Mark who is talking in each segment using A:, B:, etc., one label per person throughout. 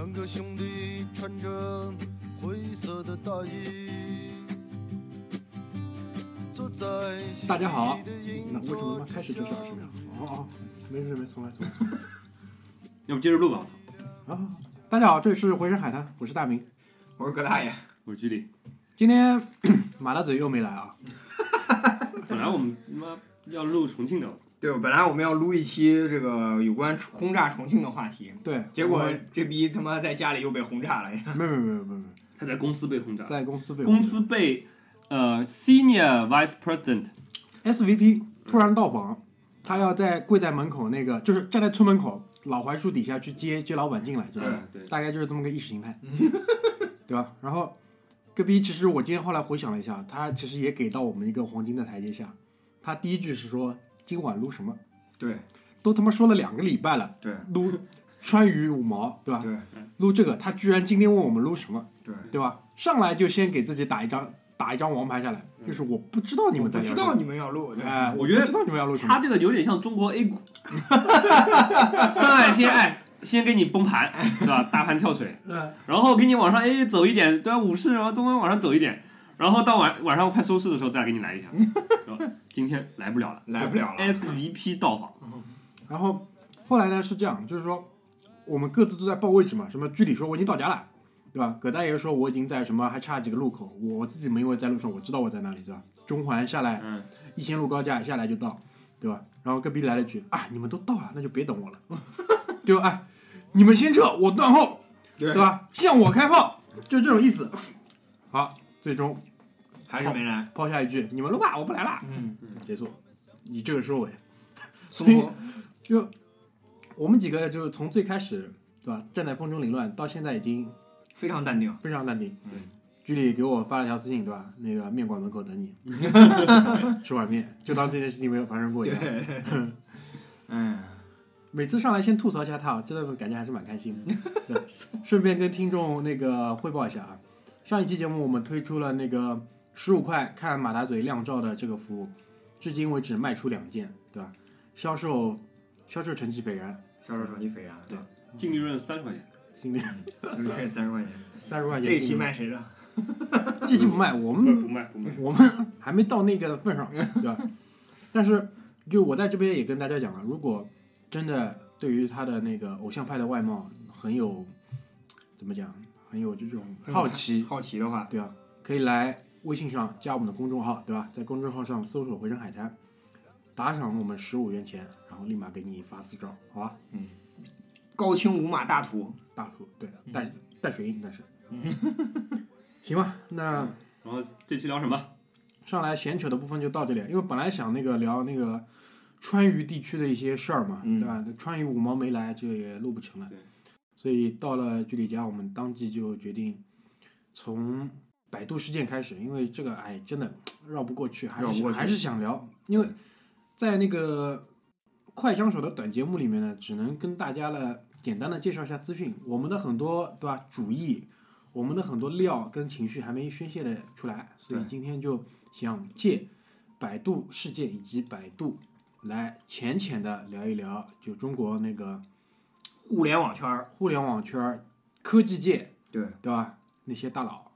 A: 两个兄弟穿着灰色的大衣，坐在
B: 大家好那为什么他妈开始就是二十秒？哦哦，没事没事，重来重来。
C: 要不接着录吧，我操！
B: 啊，大家好，这里是回声海滩，我是大明。
D: 我是葛大爷，
C: 我是居里。
B: 今天 马大嘴又没来啊，
C: 本来我们他妈要录重庆的，
D: 对，本来我们要录一期这个有关轰炸重庆的话题，
B: 对，
D: 结果这逼他妈在家里又被轰炸了。
B: 没有没有没有没有没
C: 他在公司被轰炸，，
B: 在公司被
C: 公司被呃 Senior Vice President
B: SVP 突然到访，他要在跪在门口那个，就是站在村门口老槐树底下去接接老板进来，知道吧？
C: 对对，
B: 大概就是这么个意识形态，对吧？然后戈逼，其实我今天后来回想了一下，他其实也给到我们一个黄金的台阶下。他第一句是说今晚撸什么，
D: 对
B: 都他妈说了两个礼拜了，
D: 对
B: 撸川渝五毛，对吧？
D: 对。
B: 撸这个，他居然今天问我们撸什么，
D: 对，
B: 对吧？上来就先给自己打一张打一张王牌下来，就是我不知道你们在聊什么，
D: 不知道你们要录，对。
B: 哎，
C: 我觉得
B: 知道你们要录什么。
C: 他，这个有点像中国 A 股，上来先哎先给你崩盘，对吧？大盘跳水，
B: 嗯。
C: 然后给你往上哎走一点，对吧？五市然后中间往上走一点，然后到晚晚上快收市的时候再给你来一下？今天来不了了，
D: 来不了了。
C: SVP 到访，
B: 然后后来呢是这样，就是说我们各自都在报位置嘛，什么居里说我已经到家了，对吧？葛大爷说我已经在什么还差几个路口，我自己没有在路上，我知道我在哪里，对吧？中环下来
C: 嗯，
B: 一线路高架下来就到，对吧？然后隔壁来了句啊，你们都到了，那就别等我了，就哎，你们先撤，我断后，
D: 对
B: 对吧？向我开炮，就这种意思。好，最终
D: 还是没来。
B: 抛下一句你们录吧，我不来了，
D: 嗯，
B: 结束，以这个收尾。
D: 所以
B: 就我们几个就是从最开始对吧，站在风中凌乱，到现在已经
D: 非常淡定。
B: 非常淡定。
D: 嗯
B: 居里给我发了条私信，对吧？那个面馆门口等你，吃碗面，就当这件事情没有发生过一样。
D: 嗯，
B: 每次上来先吐槽一下他，真的感觉还是蛮开心的。对，顺便跟听众那个汇报一下啊，上一期节目我们推出了那个十五块看马达嘴靓照的这个服务，至今为止卖出两件，对吧？销销售成绩斐然，
D: 销售成绩斐然。
B: 对
C: 净利润三十块钱，
D: 净利润三十块钱。
B: 三十块钱。
D: 这期卖谁的？
B: 这期不卖，我们
C: 不卖不卖，
B: 我们还没到那个份上，对吧？但是就我在这边也跟大家讲了，如果真的对于他的那个偶像派的外貌很有怎么讲，很有这种好奇，
D: 好奇的话，
B: 对吧？可以来微信上加我们的公众号，对吧？在公众号上搜索“回声海滩”，打赏我们十五元钱，然后立马给你发私照，好吧？
D: 嗯高清无码大图。
B: 大图对带带水印，但是，行吧，那。
C: 然后这期聊什么？
B: 上来闲扯的部分就到这里，因为本来想那个聊那个川渝地区的一些事儿嘛，
D: 嗯
B: 对吧？川渝五毛没来，这个也录不成了
C: 对，
B: 所以到了居里家，我们当即就决定从百度事件开始，因为这个哎真的绕不过去，还是还是想聊，因为在那个快枪手的短节目里面呢，只能跟大家呢简单的介绍一下资讯，我们的很多对吧主意。我们的很多料跟情绪还没宣泄的出来，所以今天就想借百度事件以及百度来浅浅的聊一聊，就中国那个
D: 互联网圈儿，
B: 互联网圈儿、科技界，
D: 对
B: 对吧？那些大佬，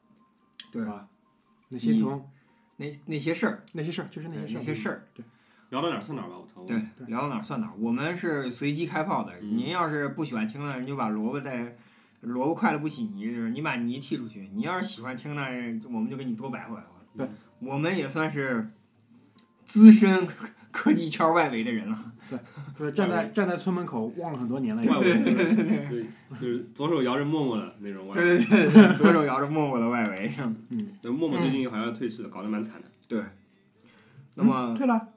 D: 对
B: 吧？那些从
D: 那那些事儿，
B: 那些事儿，就是那些事儿，
D: 那些事儿，
C: 聊到哪儿算哪儿吧，我操！
D: 对，聊到哪儿算哪儿。我们是随机开炮的，
C: 嗯
D: 您要是不喜欢听了，你就把萝卜在萝卜快了不洗泥，就是你把泥踢出去。你要是喜欢听呢，我们就给你多摆回来。
B: 对，
D: 我们也算是资深科技圈外围的人了。
B: 对 就是站在站在村门口望了很多年了，
C: 外围，对，就是左手摇着陌陌的那种外围。
D: 对对对对，左手摇着默默的外围。
C: 嗯，陌陌最近好像要退市了，搞得蛮惨的。
D: 对，那么
B: 嗯退了，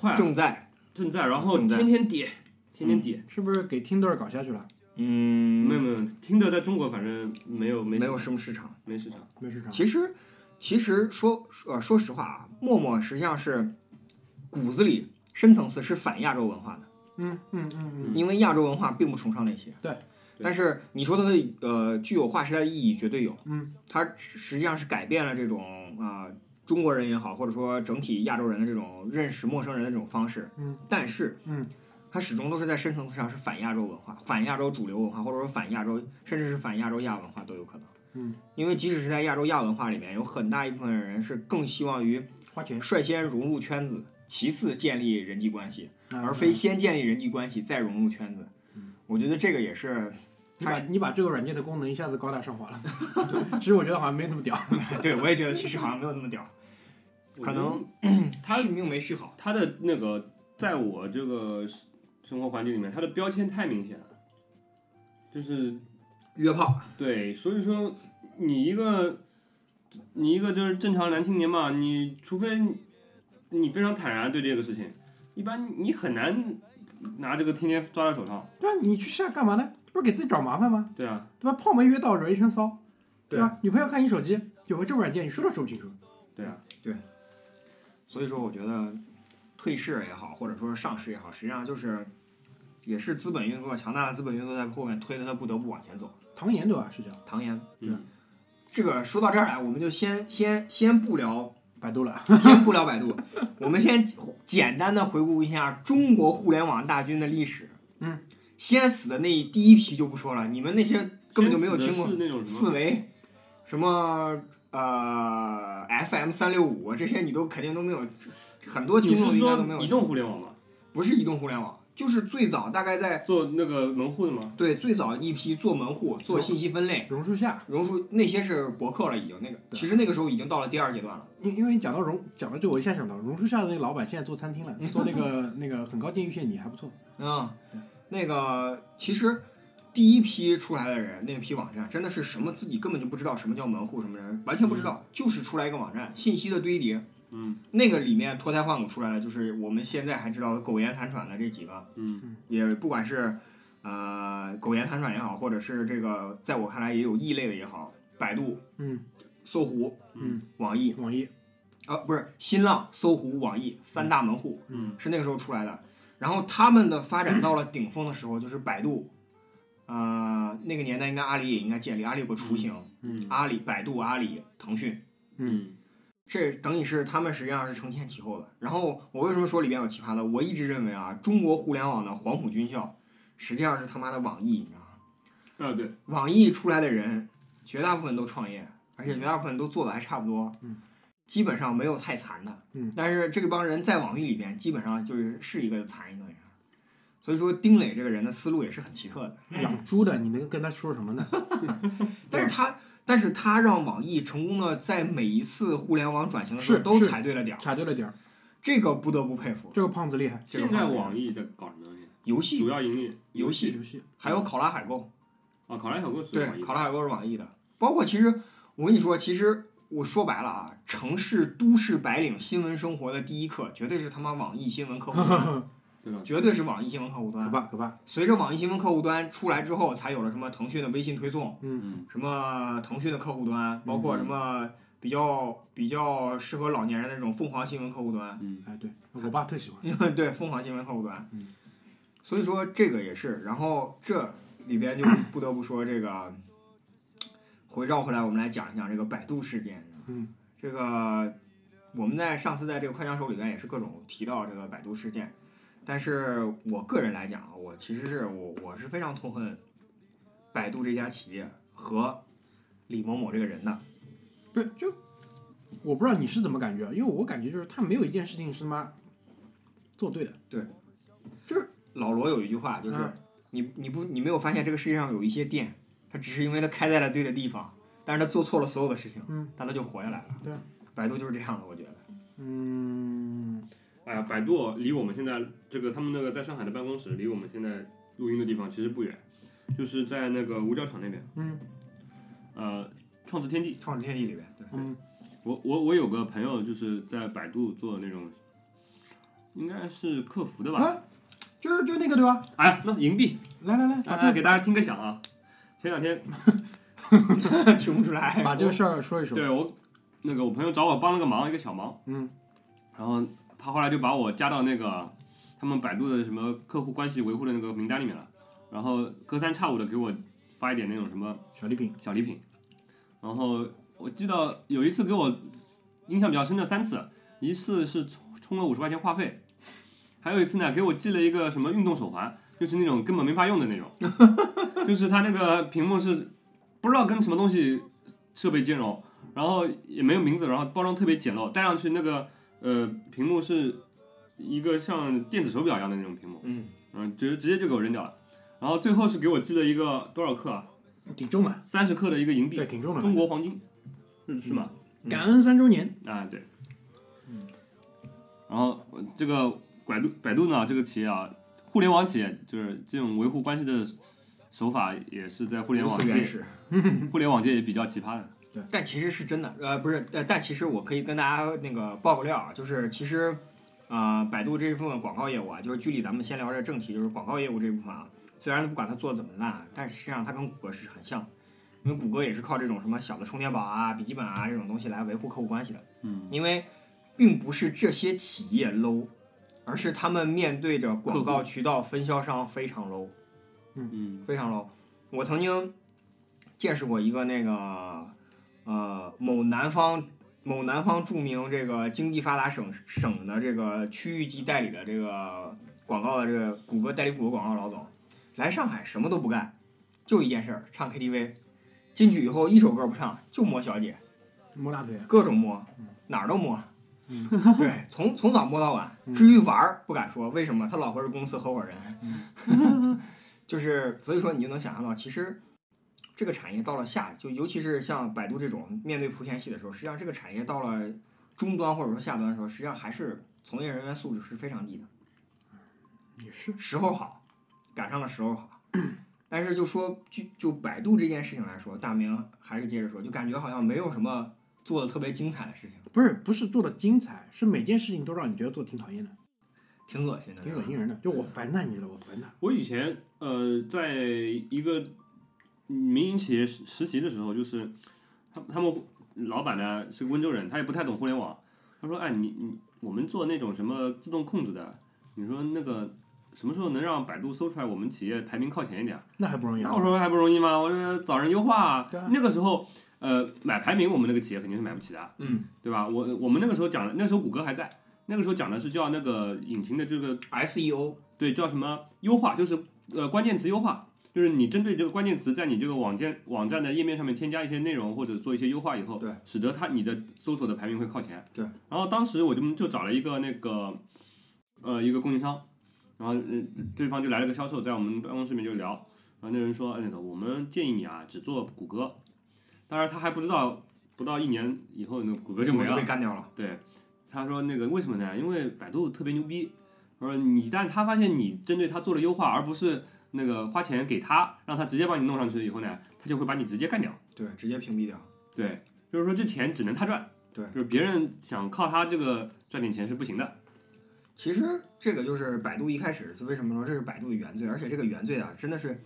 C: 快，
D: 正在，
C: 正在，然后天天跌，天天跌。
B: 是不是给 Tinder 搞下去了？
D: 嗯，
C: 没有没有，听的在中国反正没有没
D: 没有什么市场。
C: 没市场。
B: 没市场。
D: 其实，其实说呃说实话啊，陌陌实际上是骨子里深层次是反亚洲文化的，
B: 嗯嗯嗯嗯，
D: 因为亚洲文化并不崇尚那些。
B: 对。
D: 但是你说它的呃具有划时代意义，绝对有。
B: 嗯。
D: 它实际上是改变了这种啊、中国人也好，或者说整体亚洲人的这种认识陌生人的这种方式。
B: 嗯。
D: 但是。
B: 嗯。
D: 它始终都是在深层次上是反亚洲文化、反亚洲主流文化，或者说反亚洲，甚至是反亚洲亚文化都有可能。
B: 嗯，
D: 因为即使是在亚洲亚文化里面，有很大一部分人是更希望于
B: 花钱，
D: 率先融入圈子，其次建立人际关系，
B: 啊
D: 而非先建立人际关系再融入圈子。我觉得这个也是，
B: 你把你把这个软件的功能一下子高大上化了。其实我觉得好像没那么屌。
D: 对我也觉得其实好像没有那么屌，可能
C: 他
D: 续 命没续好。
C: 他的那个，在我这个生活环境里面，他的标签太明显了，就是
D: 约炮，
C: 对，所以说你一个你一个就是正常男青年嘛，你除非你你非常坦然对这个事情，一般你很难拿这个天天抓在手上。
B: 对啊，你去下干嘛呢？不是给自己找麻烦吗？
C: 对啊，
B: 对吧？炮没约到，惹一身骚，
D: 对
B: 吧？女朋友看你手机，有个这软件，你说都说不清楚。
C: 对啊，
D: 所以说我觉得退市也好，或者说上市也好，实际上就是也是资本运作强大的资本运作在后面推的，他不得不往前走。
B: 唐岩对吧？是叫
D: 唐岩，
C: 嗯，
D: 这个说到这儿来，我们就先先先不聊，
B: 百度了。
D: 先不聊百度，我们先简单的回顾一下中国互联网大军的历史。
B: 嗯，
D: 先死的那一第一批就不说了，你们那些根本就没有听过
C: 是那种什么，
D: 四维，什么呃 FM 三六五这些，你都肯定都没有，很多听众应该都没有
C: 移动互联网吗？
D: 不是移动互联网，就是最早大概在
C: 做那个门户的吗？
D: 对最早一批做门户、做信息分类、
B: 榕树下，
D: 榕树那些是博客了，已经那个，其实那个时候已经到了第二阶段了。
B: 因因为讲到榕讲到这，我一下想到榕树下的那个老板现在做餐厅了，做那个 那个很高级御蟹泥还不错。
D: 嗯，那个其实第一批出来的人，那批网站真的是什么自己根本就不知道什么叫门户，什么人完全不知道，就是出来一个网站，信息的堆叠。
C: 嗯。
D: 那个里面脱胎换骨出来了，就是我们现在还知道的苟延残喘的这几个，
C: 嗯。
D: 也不管是呃苟延残喘也好，或者是这个在我看来也有异类的也好，百度、
B: 嗯。
D: 搜狐、
B: 嗯，
D: 网易。
B: 网易。
D: 啊不是新浪、搜狐、网易三大门户，
C: 嗯。
D: 是那个时候出来的。然后他们的发展到了顶峰的时候，就是百度，呃，那个年代应该阿里也应该建立，阿里有个雏形，
C: 嗯
D: 阿里、百度、阿里、腾讯，
C: 嗯
D: 这等于是他们实际上是承前启后的。然后我为什么说里边有奇葩的？我一直认为啊，中国互联网的黄埔军校实际上是他妈的网易，你知道吗？
C: 啊对，
D: 网易出来的人，绝大部分都创业，而且绝大部分都做的还差不多，
B: 嗯，
D: 基本上没有太残的，
B: 嗯，
D: 但是这帮人在网易里边，基本上就是是一个残一个人，所以说丁磊这个人的思路也是很奇特的，
B: 养猪的，你能跟他说什么呢？
D: 但是他，但是他让网易成功的在每一次互联网转型的时候都踩对了点儿，
B: 踩对了点儿，
D: 这个不得不佩服。
B: 这个胖子厉害。
D: 这个
C: 现在网易在搞什么东西？
D: 游戏
C: 主要盈利
D: 游戏
B: 游戏
D: 还有考拉海购，
C: 啊，考拉海购是
D: 对
C: 网，易的
D: 考拉海购是网易的，包括其实我跟你说，其实我说白了啊，城市都市白领新闻生活的第一课，绝对是他妈网易新闻客户端，
C: 对吧？
D: 绝对是网易新闻客户端
B: 可
D: 端。
B: 怕可怕。
D: 随着网易新闻客户端出来之后，才有了什么腾讯的微信推送，
C: 嗯
D: 什么腾讯的客户端，包括什么比较比较适合老年人的那种凤凰新闻客户端，
C: 嗯
B: 哎，对我爸特喜欢。
D: 对，凤凰新闻客户端。
B: 嗯
D: 所以说这个也是，然后这里边就不得不说这个，回绕回来，我们来讲一讲这个百度事件。
B: 嗯，
D: 这个我们在上次在这个快枪手里边也是各种提到这个百度事件，但是我个人来讲啊，我其实是我我是非常痛恨百度这家企业和李某某这个人的。
B: 不是就我不知道你是怎么感觉，因为我感觉就是他没有一件事情是他妈做对的。
D: 对，就是老罗有一句话，就是、
B: 嗯
D: 你你不你没有发现这个世界上有一些店，它只是因为它开在了对的地方，但是它做错了所有的事情，
B: 嗯，
D: 但它就活下来了。
B: 对啊，
D: 百度就是这样的，我觉得。
B: 嗯，
C: 哎呀，百度离我们现在这个他们那个在上海的办公室，离我们现在录音的地方其实不远，就是在那个五角场那边。
B: 嗯。
C: 呃，创智天地，
D: 创智天地里边，对，
B: 嗯
C: 我我我有个朋友就是在百度做那种，应该是客服的吧？
B: 啊，就是就那个对吧？
C: 哎，那银币，
B: 来来来，
C: 来
B: 把这
C: 来给大家听个响啊！前两天
D: 听不出来。
B: 把这个事儿说一说。
C: 对我那个我朋友找我帮了个忙，一个小忙，
B: 嗯
C: 然后他后来就把我加到那个他们百度的什么客户关系维护的那个名单里面了，然后隔三差五的给我发一点那种什么
B: 小礼品。
C: 小礼品，然后我记得有一次给我印象比较深的三次，一次是充充了五十块钱话费，还有一次呢，给我寄了一个什么运动手环，就是那种根本没法用的那种，就是它那个屏幕是不知道跟什么东西设备兼容，然后也没有名字，然后包装特别简陋，戴上去那个呃屏幕是一个像电子手表一样的那种屏幕，
D: 嗯
C: 嗯，直直接就给我扔掉了。然后最后是给我寄了一个多少克啊？
B: 挺重的，
C: 三十克的一个银币
B: 对，，挺重的。
C: 中国黄金，是是吗？
B: 感恩三周年，
C: 啊，对。然后呃这个百度百度呢，这个企业啊，互联网企业就是这种维护关系的手法，也是在互联网界。互联网界也比较奇葩的。
D: 但其实是真的，呃，不是，但但其实我可以跟大家那个爆个料啊，就是其实，啊，百度这一部分广告业务啊，就是距离咱们先聊这正题，就是广告业务这一部分啊，虽然不管它做的怎么烂，但实际上它跟谷歌是很像，因为谷歌也是靠这种什么小的充电宝啊、笔记本啊这种东西来维护客户关系的。
C: 嗯，
D: 因为并不是这些企业 low，而是他们面对着广告渠道分销商非常 low
C: 嗯。
D: 嗯非常 low。我曾经见识过一个那个呃某南方某南方著名这个经济发达省省的这个区域级代理的这个广告的这个谷歌代理谷歌广告老总，来上海什么都不干，就一件事儿唱 KTV。进去以后一首歌不唱，就摸小姐，
B: 摸大腿，
D: 各种摸，哪儿都摸。对，从从早摸到晚。至于玩儿，不敢说，为什么？他老婆是公司合伙人。就是所以说，你就能想象到，其实这个产业到了下，就尤其是像百度这种面对莆田系的时候，实际上这个产业到了终端或者说下端的时候，实际上还是从业人员素质是非常低的。
B: 也是，
D: 时候好，赶上了时候好。但是就说就就百度这件事情来说，大明还是接着说，就感觉好像没有什么做的特别精彩的事情，
B: 不是不是做的精彩，是每件事情都让你觉得做得挺讨厌的，
D: 挺恶心的，
B: 挺恶心人的。就我烦他，你知道我烦他。
C: 我以前呃，在一个民营企业实实习的时候，就是他他们老板呢是个温州人，他也不太懂互联网。他说：“哎，你你我们做那种什么自动控制的，你说那个什么时候能让百度搜出来我们企业排名靠前一点？”
B: 那还不容易啊
C: 那我说还不容易吗？我说找人优化啊
B: 啊。
C: 那个时候，呃，买排名我们那个企业肯定是买不起的，
D: 嗯
C: 对吧？我我们那个时候讲的，那时候谷歌还在，那个时候讲的是叫那个引擎的这个
D: ，SEO，
C: 对叫什么优化，就是呃关键词优化，就是你针对这个关键词在你这个网站网站的页面上面添加一些内容或者做一些优化以后，
D: 对，
C: 使得它你的搜索的排名会靠前。
D: 对，
C: 然后当时我就就找了一个那个呃一个供应商，然后嗯、对方就来了个销售，在我们办公室里面就聊，然后那人说哎那个我们建议你啊只做谷歌，当然他还不知道不到一年以后那谷歌就没了
D: 被。干掉了。
C: 对，他说那个为什么呢？因为百度特别牛逼。他说你一旦他发现你针对他做了优化，而不是那个花钱给他，让他直接帮你弄上去以后呢，他就会把你直接干掉。
D: 对，直接屏蔽掉。
C: 对，就是说这钱只能他赚。
D: 对
C: 就是别人想靠他这个赚点钱是不行的。
D: 其实这个就是百度一开始就为什么说这是百度的原罪，而且这个原罪啊，真的是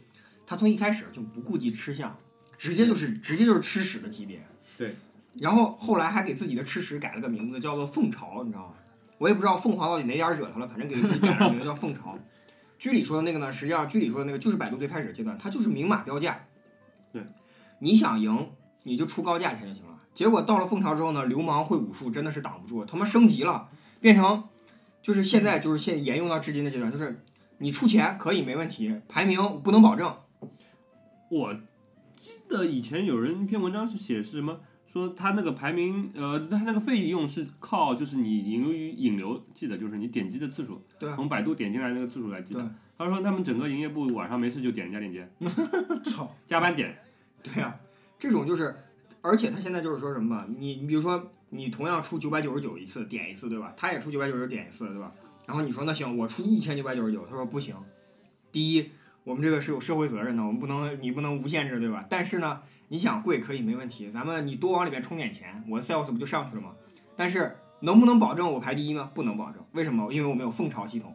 D: 他从一开始就不顾及吃相，直接就是直接就是吃屎的级别。
C: 对。
D: 然后后来还给自己的吃屎改了个名字，叫做凤巢，你知道吗？我也不知道凤凰到底哪点儿惹他了，反正给自己改了个名字叫凤巢。居里说的那个呢，实际上居里说的那个就是百度最开始的阶段，它就是明码标价。
C: 对，
D: 你想赢你就出高价钱就行了。结果到了凤巢之后呢，流氓会武术真的是挡不住，他妈升级了，变成就是现在就是现沿用到至今的阶段，就是你出钱可以没问题，排名不能保证。
C: 我记得以前有人一篇文章是写是什么，说他那个排名，呃，他那个费用是靠就是你引流于引流记的，就是你点击的次数，从百度点进来那个次数来记
D: 对
C: 的。他说他们整个营业部晚上没事就点人家链接，
B: 操，
C: 加班点。
D: 对呀、这种就是，而且他现在就是说什么嘛，你你比如说你同样出九百九十九一次点一次，对吧？他也出九百九十九点一次，对吧？然后你说那行，我出一千九百九十九，他说不行。第一，我们这个是有社会责任的，我们不能你不能无限制，对吧？但是呢，你想贵可以没问题，咱们你多往里面充点钱，我的 sales 不就上去了吗？但是能不能保证我排第一呢？不能保证，为什么？因为我们有凤巢系统，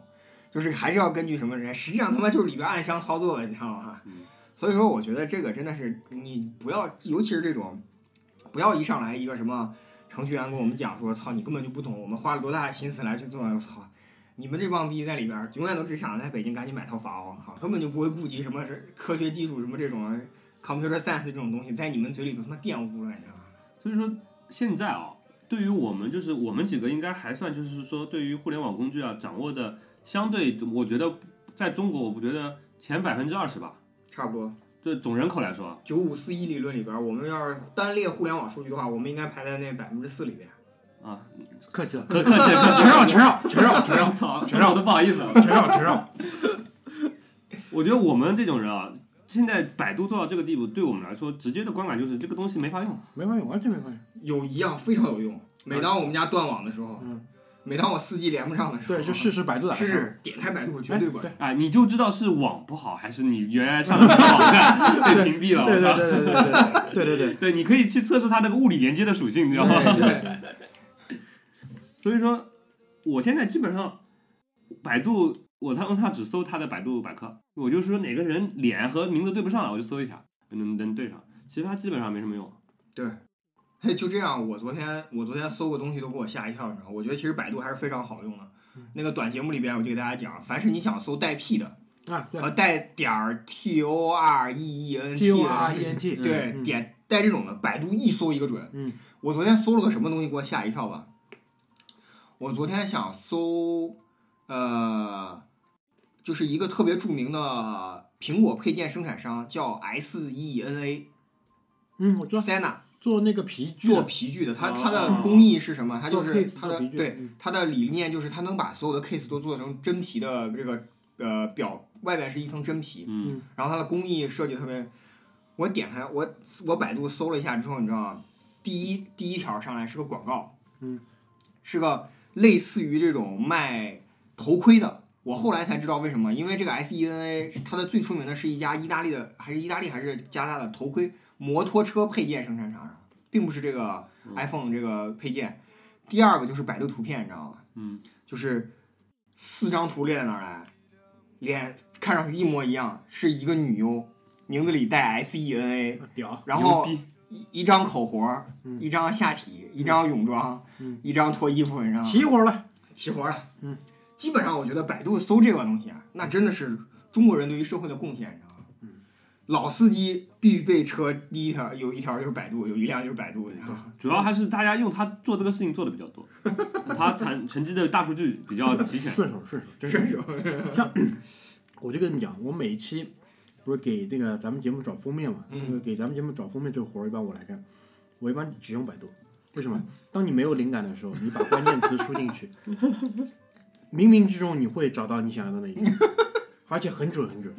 D: 就是还是要根据什么人，实际上他妈就是里边暗箱操作的，你知道吗？
C: 嗯
D: 所以说，我觉得这个真的是你不要，尤其是这种，不要一上来一个什么程序员跟我们讲说，操，你根本就不懂，我们花了多大的心思来去做，我操，你们这帮逼在里边儿永远都只想着在北京赶紧买套房，我靠，根本就不会顾及什么是科学技术什么这种 computer science 这种东西，在你们嘴里头他妈玷污了，你知道吗？
C: 所以说现在啊，对于我们就是我们几个应该还算就是说对于互联网工具啊掌握的相对，我觉得在中国我不觉得前百分之二十吧，
D: 差不多。
C: 就总人口来说，
D: 九五四一理论里边儿，我们要是单列互联网数据的话，我们应该排在那百分之四里边。
C: 啊，
B: 客气了，
C: 客客气客气，
B: 承让全让全让全让
C: 我操，承让我都不好意思了。
B: 承让全让，
C: 我觉得我们这种人啊，现在百度做到这个地步，对我们来说直接的观感就是这个东西没法用。
B: 没法用，完全没法用。
D: 有一样非常有用，每当我们家断网的时候，
B: 嗯
D: 每当我四 G 连不上的时候，
B: 对，就试试百度打开。
D: 试试点开百度绝对管。
B: 对
C: 哎，你就知道是网不好，还是你原来上的这个网站被屏蔽了。
B: 对对对对对对对对对对。
C: 对，你可以去测试它那个物理连接的属性，你知道吗？
D: 对，
C: 所以说，我现在基本上百度，我他用它只搜它的百度百科，我就说哪个人脸和名字对不上了，我就搜一下，能能对上，其他基本上没什么用。
D: 对嘿，就这样，我昨天我昨天搜个东西都给我吓一跳，你知道吗？我觉得其实百度还是非常好用的。那个短节目里边，我就给大家讲，凡是你想搜带 P 的
B: 啊，对
D: 和带点儿 T O R E E
B: N，T O R E N T，
D: 对，
B: 嗯
D: 点带这种的，百度一搜一个准。
B: 嗯，
D: 我昨天搜了个什么东西，给我吓一跳吧。我昨天想搜，呃，就是一个特别著名的苹果配件生产商，叫 S E N A
B: 嗯，我知道
D: Sena，
B: 做那个皮具
D: 做，皮具的。它
C: 哦
D: 它的工艺是什么？它就是它的对
B: 嗯
D: 它的理念就是它能把所有的 case 都做成真皮的这个呃表，外面是一层真皮，
C: 嗯
D: 然后它的工艺设计特别。我点开我我百度搜了一下之后，你知道吗？第一第一条上来是个广告，
B: 嗯，
D: 是个类似于这种卖头盔的。我后来才知道为什么，因为这个 S E N A 它的最出名的是一家意大利的，还是意大利还是加拿大的头盔摩托车配件生产厂商，并不是这个
C: 嗯
D: iPhone 这个配件。第二个就是百度图片，你知道吗？
C: 嗯，
D: 就是四张图列在那儿来，脸看上去一模一样，是一个女优，名字里带 S E N A，
B: 屌，
D: 然后一一张口活一张下体，一张泳装，
B: 嗯
D: 一张脱衣服，你知道吗？
B: 齐活了，
D: 齐活了。
B: 嗯，
D: 基本上我觉得百度搜这个东西啊，那真的是中国人对于社会的贡献，你知道吗？
B: 嗯，
D: 老司机必备车第一条有一条就是百度，有一辆就是百度，你知道吗？
C: 主要还是大家用它做这个事情做的比较多，它产沉积的大数据比较齐全。
B: 顺手顺手，真
D: 顺
B: 是。
D: 像。
B: 我就跟你们讲，我每一期不是给那个咱们节目找封面嘛，
D: 嗯
B: 那个给咱们节目找封面这个活儿一般我来干，我一般只用百度。为什么？当你没有灵感的时候，你把关键词输进去，冥冥之中你会找到你想要的那一个，而且很准很准。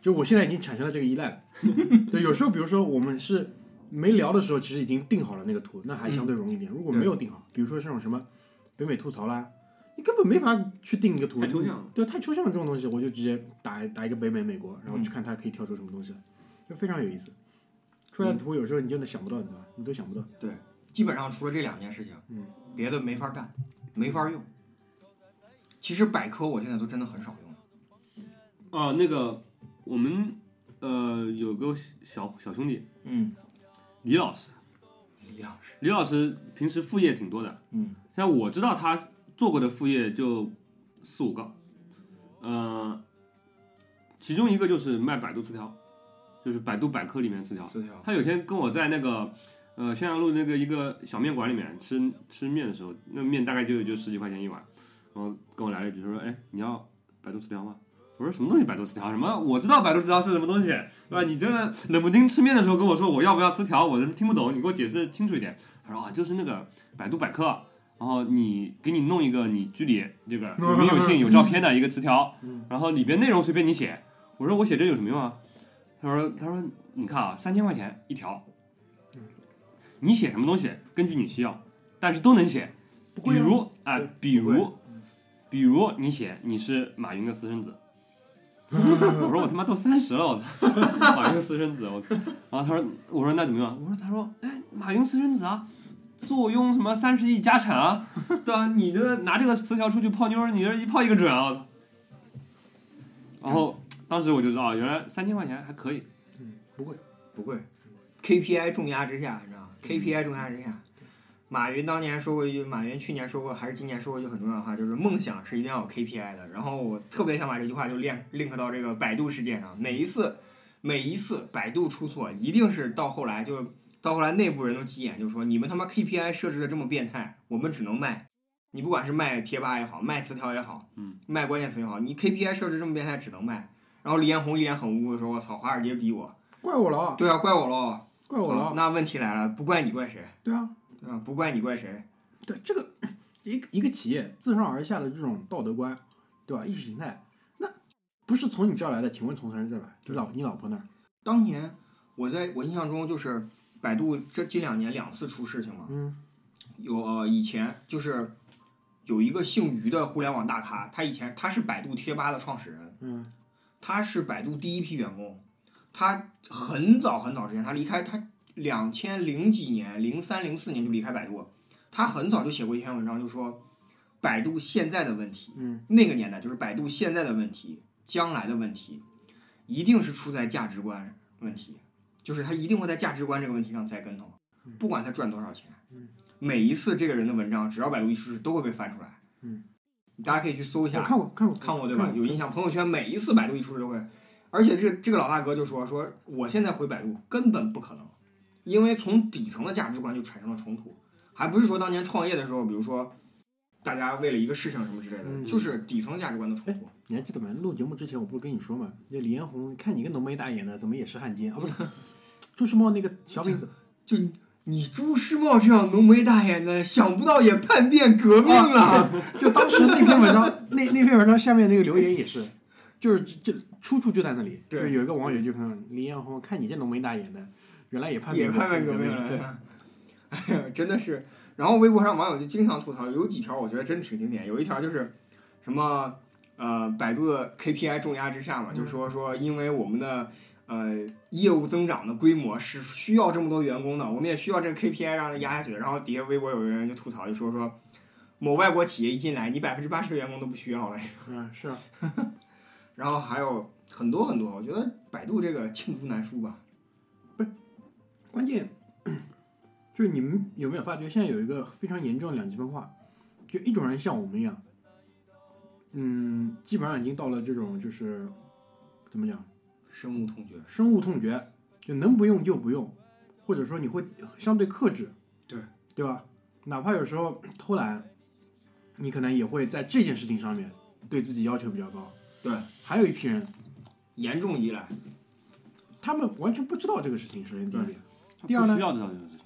B: 就我现在已经产生了这个依赖了。对，有时候比如说我们是没聊的时候，其实已经定好了那个图，那还相对容易一点。如果没有定好，比如说这种什么北美吐槽啦，你根本没法去定一个图，
C: 太抽象了
B: 对，太抽象了这种东西，我就直接打打一个北美美国，然后去看它可以跳出什么东西来，就非常有意思。出来的图有时候你真的想不到，你知道吧？你都想不到。
D: 对基本上除了这两件事情，
B: 嗯，
D: 别的没法干，没法用。其实百科我现在都真的很少用。
C: 啊，那个我们呃有个小小兄弟
D: 嗯，
C: 李老师，
D: 李老师，
C: 李老师平时副业挺多的，
D: 嗯，
C: 像我知道他做过的副业就四五个，呃，其中一个就是卖百度词条，就是百度百科里面词条。
D: 词条，
C: 他有天跟我在那个呃襄阳路那个一个小面馆里面吃吃面的时候，那面大概就就十几块钱一碗，然后跟我来了一句他说：“哎，你要百度词条吗？”我说：“什么东西百度词条？什么？我知道百度词条是什么东西，对吧？你这个冷不丁吃面的时候跟我说我要不要词条，我听不懂，你给我解释清楚一点。”他说：“啊，就是那个百度百科。”然后你给你弄一个你剧里这个 有名有姓有照片的一个词条，然后里边内容随便你写。我说我写这有什么用啊？他说他说你看啊，三千块钱一条，你写什么东西根据你需要，但是都能写。比如啊、
B: 对
C: 比如比如你写你是马云的私生子，我说我他妈都三十了，我操，马云的私生子，我，然后他说我说那怎么样？我说他说哎马云私生子啊。坐拥什么三十亿家产啊，对吧？你这拿这个词条出去泡妞，你这一泡一个准啊！我操然后当时我就知道，原来三千块钱还可以。
B: 嗯不贵，
D: 不贵，KPI 重压之下，你知道吗？KPI 重压之下，马云当年说过一句，马云去年说过，还是今年说过一句很重要的话，就是梦想是一定要有 KPI 的。然后我特别想把这句话就 link link 到这个百度事件上，每一次每一次百度出错，一定是到后来就到后来内部人都急眼，就说你们他妈 KPI 设置的这么变态，我们只能卖。你不管是卖贴吧也好，卖词条也好，
C: 嗯，
D: 卖关键词也好，你 KPI 设置这么变态，只能卖。然后李彦宏一脸很无辜的说：“我操，华尔街逼我。
B: 怪我了”，
D: 对啊，怪我喽。
B: 怪我了。
D: 那问题来了，不怪你怪谁？
B: 对啊，
D: 对吧？不怪你怪谁？
B: 对这个一个一个企业自上而下的这种道德观，对吧？意识形态，那不是从你这儿来的，请问从谁这儿来？就老你老婆那儿？
D: 当年我在我印象中就是百度这近两年两次出事情嘛，
B: 嗯
D: 有呃以前就是有一个姓于的互联网大咖，他以前他是百度贴吧的创始人，
B: 嗯
D: 他是百度第一批员工，他很早很早之前他离开他两千零几年零三零四年就离开百度，他很早就写过一篇文章，就说百度现在的问题，
B: 嗯。
D: 那个年代就是百度现在的问题，将来的问题，一定是出在价值观问题，就是他一定会在价值观这个问题上栽跟头，不管他赚多少钱。
B: 嗯。
D: 每一次这个人的文章，只要百度一出事，都会被翻出来。
B: 嗯，
D: 大家可以去搜一下，
B: 看过看过
D: 看过。对吧？有印象，朋友圈每一次百度一出事都会，而且这这个老大哥就说说，我现在回百度根本不可能，因为从底层的价值观就产生了冲突，还不是说当年创业的时候，比如说大家为了一个事情什么之类的，
B: 嗯
D: 就是底层价值观的冲突。
B: 你还记得吗？录节目之前我不是跟你说吗，那李彦宏，看你个浓眉大眼的，怎么也是汉奸啊？不是，朱时茂那个小饼子，
D: 就你朱时茂这样浓眉大眼的，想不到也叛变革命了。
B: 就当时那篇文章，那那篇文章下面那个留言也是，就是这这出处就在那里，
D: 对
B: 就有一个网友就看李彦宏，看你这浓眉大眼的，原来也叛变
D: 也叛变革命
B: 对，
D: 了。哎呀，真的是。然后微博上网友就经常吐槽，有几条我觉得真挺经典。有一条就是什么呃，百度的 KPI 重压之下嘛，就说说因为我们的呃业务增长的规模是需要这么多员工的，我们也需要这个 KPI 让它压下去。然后底下微博有人就吐槽，就说说某外国企业一进来，你百分之八十的员工都不需要了。
B: 嗯是啊，
D: 然后还有很多很多，我觉得百度这个罄竹难书吧。
B: 关键就是你们有没有发觉，现在有一个非常严重的两极分化，就一种人像我们一样，嗯，基本上已经到了这种就是怎么讲，
D: 深恶痛绝。
B: 深恶痛绝，就能不用就不用，或者说你会相对克制，
D: 对
B: 对吧？哪怕有时候偷懒，你可能也会在这件事情上面对自己要求比较高。
D: 对，
B: 还有一批人，
D: 严重依赖。
B: 他们完全不知道这个事情，首先第一点，
C: 他
B: 第二呢
C: 不需要知道这个事情，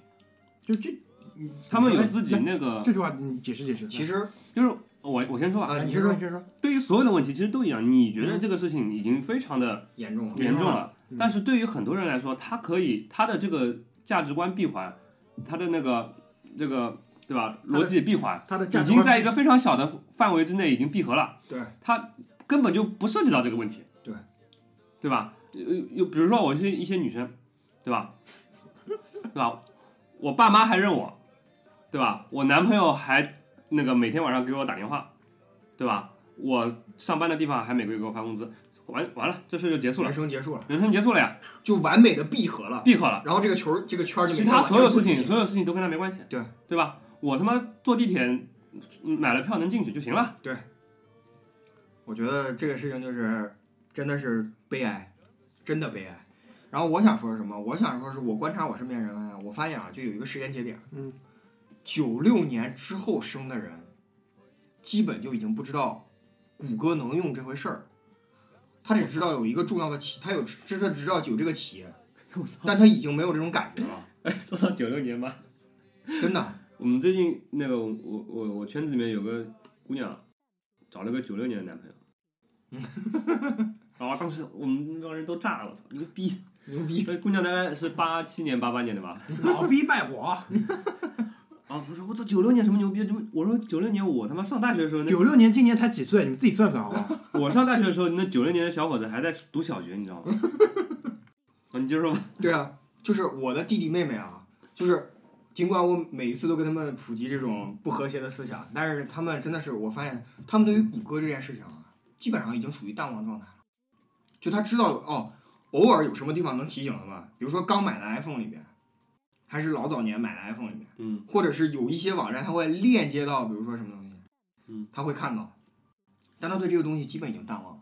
B: 就这，嗯
C: 他们有自己那个，
B: 这句话你解释解释。
D: 其实
C: 就是我我先说吧，
D: 啊，
B: 你先说你先说，
C: 对于所有的问题其实都一样，你觉得这个事情已经非常的
D: 严重了？
C: 严重了
B: 嗯，
C: 但是对于很多人来说，他可以他的这个价值观闭环，他的那个这个对吧逻辑闭环，
B: 他的价值观
C: 已经在一个非常小的范围之内已经闭合了，
D: 对，
C: 他根本就不涉及到这个问题，
D: 对，
C: 对吧？呃，又比如说我是一些女生，对吧？对吧？我爸妈还认我，对吧？我男朋友还那个每天晚上给我打电话，对吧？我上班的地方还每个月给我发工资，完完了，这事就结束了
D: 人，生结束了，
C: 人生结束了呀，
D: 就完美的闭合了。
C: 闭合了。
D: 然后这个球，这个圈儿就
C: 其他所有事情，所有事情都跟他没关系，
D: 对
C: 对吧？我他妈坐地铁嗯买了票能进去就行了，对
D: 我觉得这个事情就是真的是悲哀，真的悲哀。然后我想说什么？我想说是我观察我身边人啊，我发现啊，就有一个时间节点，
B: 嗯，
D: 九六年之后生的人，基本就已经不知道谷歌能用这回事儿。他只知道有一个重要的企，他有知他只知道有这个企业，但他已经没有这种感觉了，
C: 哎，说到九六年吧，
D: 真的。
C: 我们最近那个我我我圈子里面有个姑娘，找了个九六年的男朋友，然后当时我们那帮人都炸了，我操，牛逼！
D: 牛逼！
C: 这姑娘大概是八七年八八年的吧？
B: 老逼败火。
C: 啊，我说我操，九六年什么牛逼？怎么？我说九六年我他妈上大学的时候，那
B: 九六年今年才几岁？你们自己算算好不好？
C: 我上大学的时候，那九六年的小伙子还在读小学，你知道吗？啊，你接着说吧。
D: 对啊，就是我的弟弟妹妹啊，就是尽管我每一次都跟他们普及这种不和谐的思想，但是他们真的是，我发现他们对于谷歌这件事情啊，基本上已经处于淡忘状态了。就他知道哦，偶尔有什么地方能提醒他们，比如说刚买的 iPhone 里边，还是老早年买的 iPhone 里面，
C: 嗯。
D: 或者是有一些网站它会链接到，比如说什么东西，
C: 嗯，
D: 他会看到，但他对这个东西基本已经淡忘了。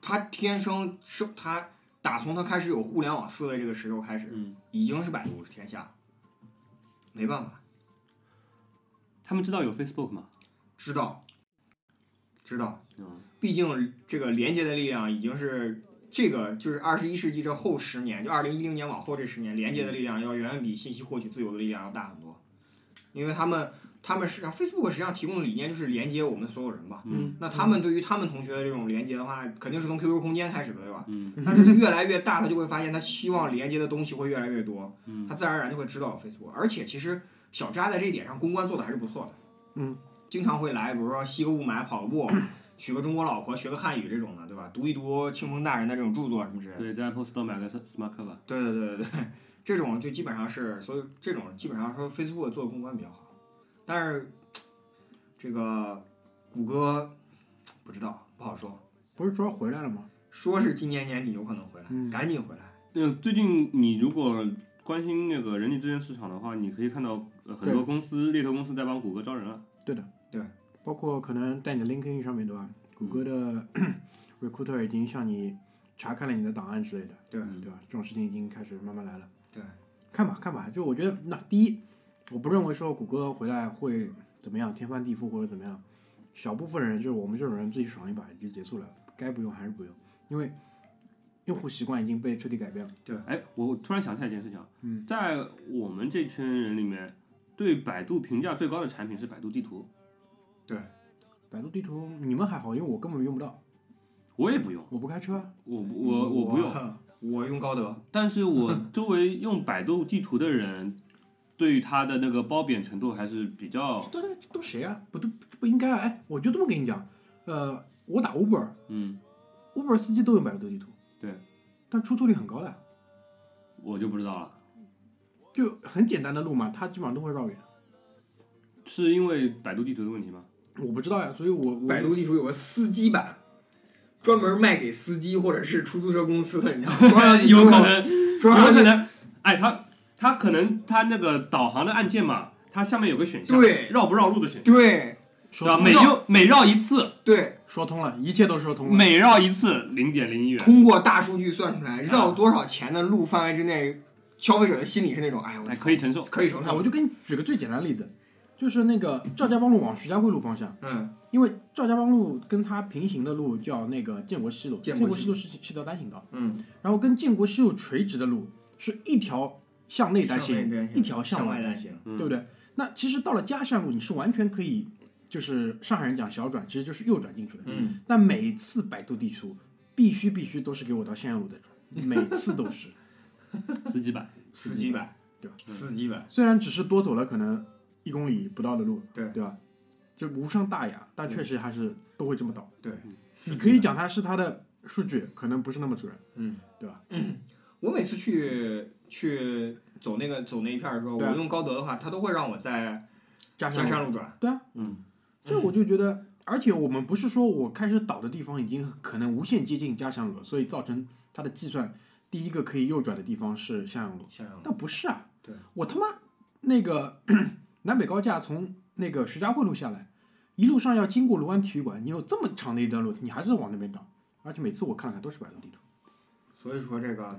D: 他天生是他打从它开始有互联网思维这个时候开始，
C: 嗯，
D: 已经是百度天下，没办法，
C: 他们知道有 Facebook 吗？
D: 知道，知道，
C: 嗯，
D: 毕竟这个连接的力量已经是这个就是二十一世纪这后十年，就二零一零年往后这十年，连接的力量要远远比信息获取自由的力量要大很多，因为他们他们实际上 Facebook 实际上提供的理念就是连接我们所有人吧。
B: 嗯，
D: 那他们对于他们同学的这种连接的话，肯定是从 QQ 空间开始的，对吧？
C: 嗯，
D: 但是越来越大，他就会发现他希望连接的东西会越来越多，
C: 嗯
D: 他自然而然就会知道 Facebook。而且其实小扎在这一点上公关做的还是不错的，
B: 嗯，
D: 经常会来，比如说吸个雾霾、跑个步，娶个中国老婆、学个汉语这种的，对吧？读一读清风大人的这种著作什么之类的。
C: 对，在 Apple Store 买个 Smart Cover。
D: 对对对对对，这种就基本上是，所以这种基本上说 Facebook 做的公关比较好，但是这个谷歌不知道不好说，
B: 不是说回来了吗？
D: 说是今年年底有可能回来，
B: 嗯
D: 赶紧回来。
C: 那最近你如果关心那个人力资源市场的话，你可以看到呃很多公司猎头公司在帮谷歌招人啊。
B: 对的，
D: 对，
B: 包括可能在你的 LinkedIn 上面对吧？谷歌的 recruiter 已经向你查看了你的档案之类的，
D: 对
B: 对吧？这种事情已经开始慢慢来了。
D: 对，
B: 看吧看吧，就我觉得那第一，我不认为说谷歌回来会怎么样天翻地覆或者怎么样，小部分人就是我们这种人自己爽一把就结束了，该不用还是不用，因为用户习惯已经被彻底改变了。
C: 对哎，我突然想起来一件事情在我们这圈人里面，对百度评价最高的产品是百度地图，
B: 百度地图你们还好，因为我根本用不到，
C: 我也不用，
B: 我不开车啊。
C: 我我我不用，
D: 我用高德。
C: 但是我 周围用百度地图的人，对于它的那个褒贬程度还是比较，
B: 都都都谁啊？不都不应该啊？哎，我就这么跟你讲，呃，我打 Uber，Uber
C: 嗯，
B: 司机都用百度地图，
C: 对，
B: 但出错率很高的，
C: 我就不知道了，
B: 就很简单的路嘛，他基本上都会绕远。
C: 是因为百度地图的问题吗？
B: 我不知道呀，所以我我
D: 百度地图有个司机版，专门卖给司机或者是出租车公司的，你知道吗？
C: 有可，能，有可能，哎，他他可能他那个导航的按键嘛，它下面有个选项，
D: 对
C: 绕不绕路的选项，
D: 对？
B: 说，
C: 每用每绕一次，
D: 对，
B: 说通了，一切都说通了。
C: 每绕一次零点零一元，
D: 通过大数据算出来，绕多少钱的路范围之内，消费者的心理是那种，哎呀，我
C: 可以承受。
B: 啊，
D: 可以承受
B: 我。就给你举个最简单的例子，就是那个赵家浜路往徐家汇路方向，
D: 嗯，
B: 因为赵家浜路跟它平行的路叫那个建国西路，建
D: 建国西
B: 路是是条单行道，
D: 嗯，
B: 然后跟建国西路垂直的路是一条向内单行，一条向
D: 向
B: 外单行
D: 单行，
C: 嗯
B: 对不对？那其实到了嘉善路，你是完全可以，就是上海人讲小转，其实就是右转进去的。
D: 嗯，
B: 但每次百度地图必须必须都是给我到襄阳路的转，每次都是。
C: 司机版，
D: 司机版，
B: 对吧？
D: 司机版，
B: 虽然只是多走了可能一公里不到的路，
D: 对
B: 对吧？就无伤大雅，但确实还是都会这么倒。
D: 对，
B: 你可以讲它是它的数据，可能不是那么准，
D: 嗯，
B: 对吧？
D: 我每次去去走那个走那一片儿的时候，我用高德的话，它都会让我在嘉
B: 加上
D: 山路转。
B: 对啊，
C: 嗯，
B: 这我就觉得，而且我们不是说我开始倒的地方已经可能无限接近嘉山路了，所以造成它的计算第一个可以右转的地方是襄阳路，
D: 襄阳路，
B: 但不是啊。
D: 对，
B: 我他妈那个南北高架从那个徐家汇路下来，一路上要经过卢湾体育馆，你有这么长的一段路，你还是往那边倒，而且每次我看了看都是百度地图。
D: 所以说这个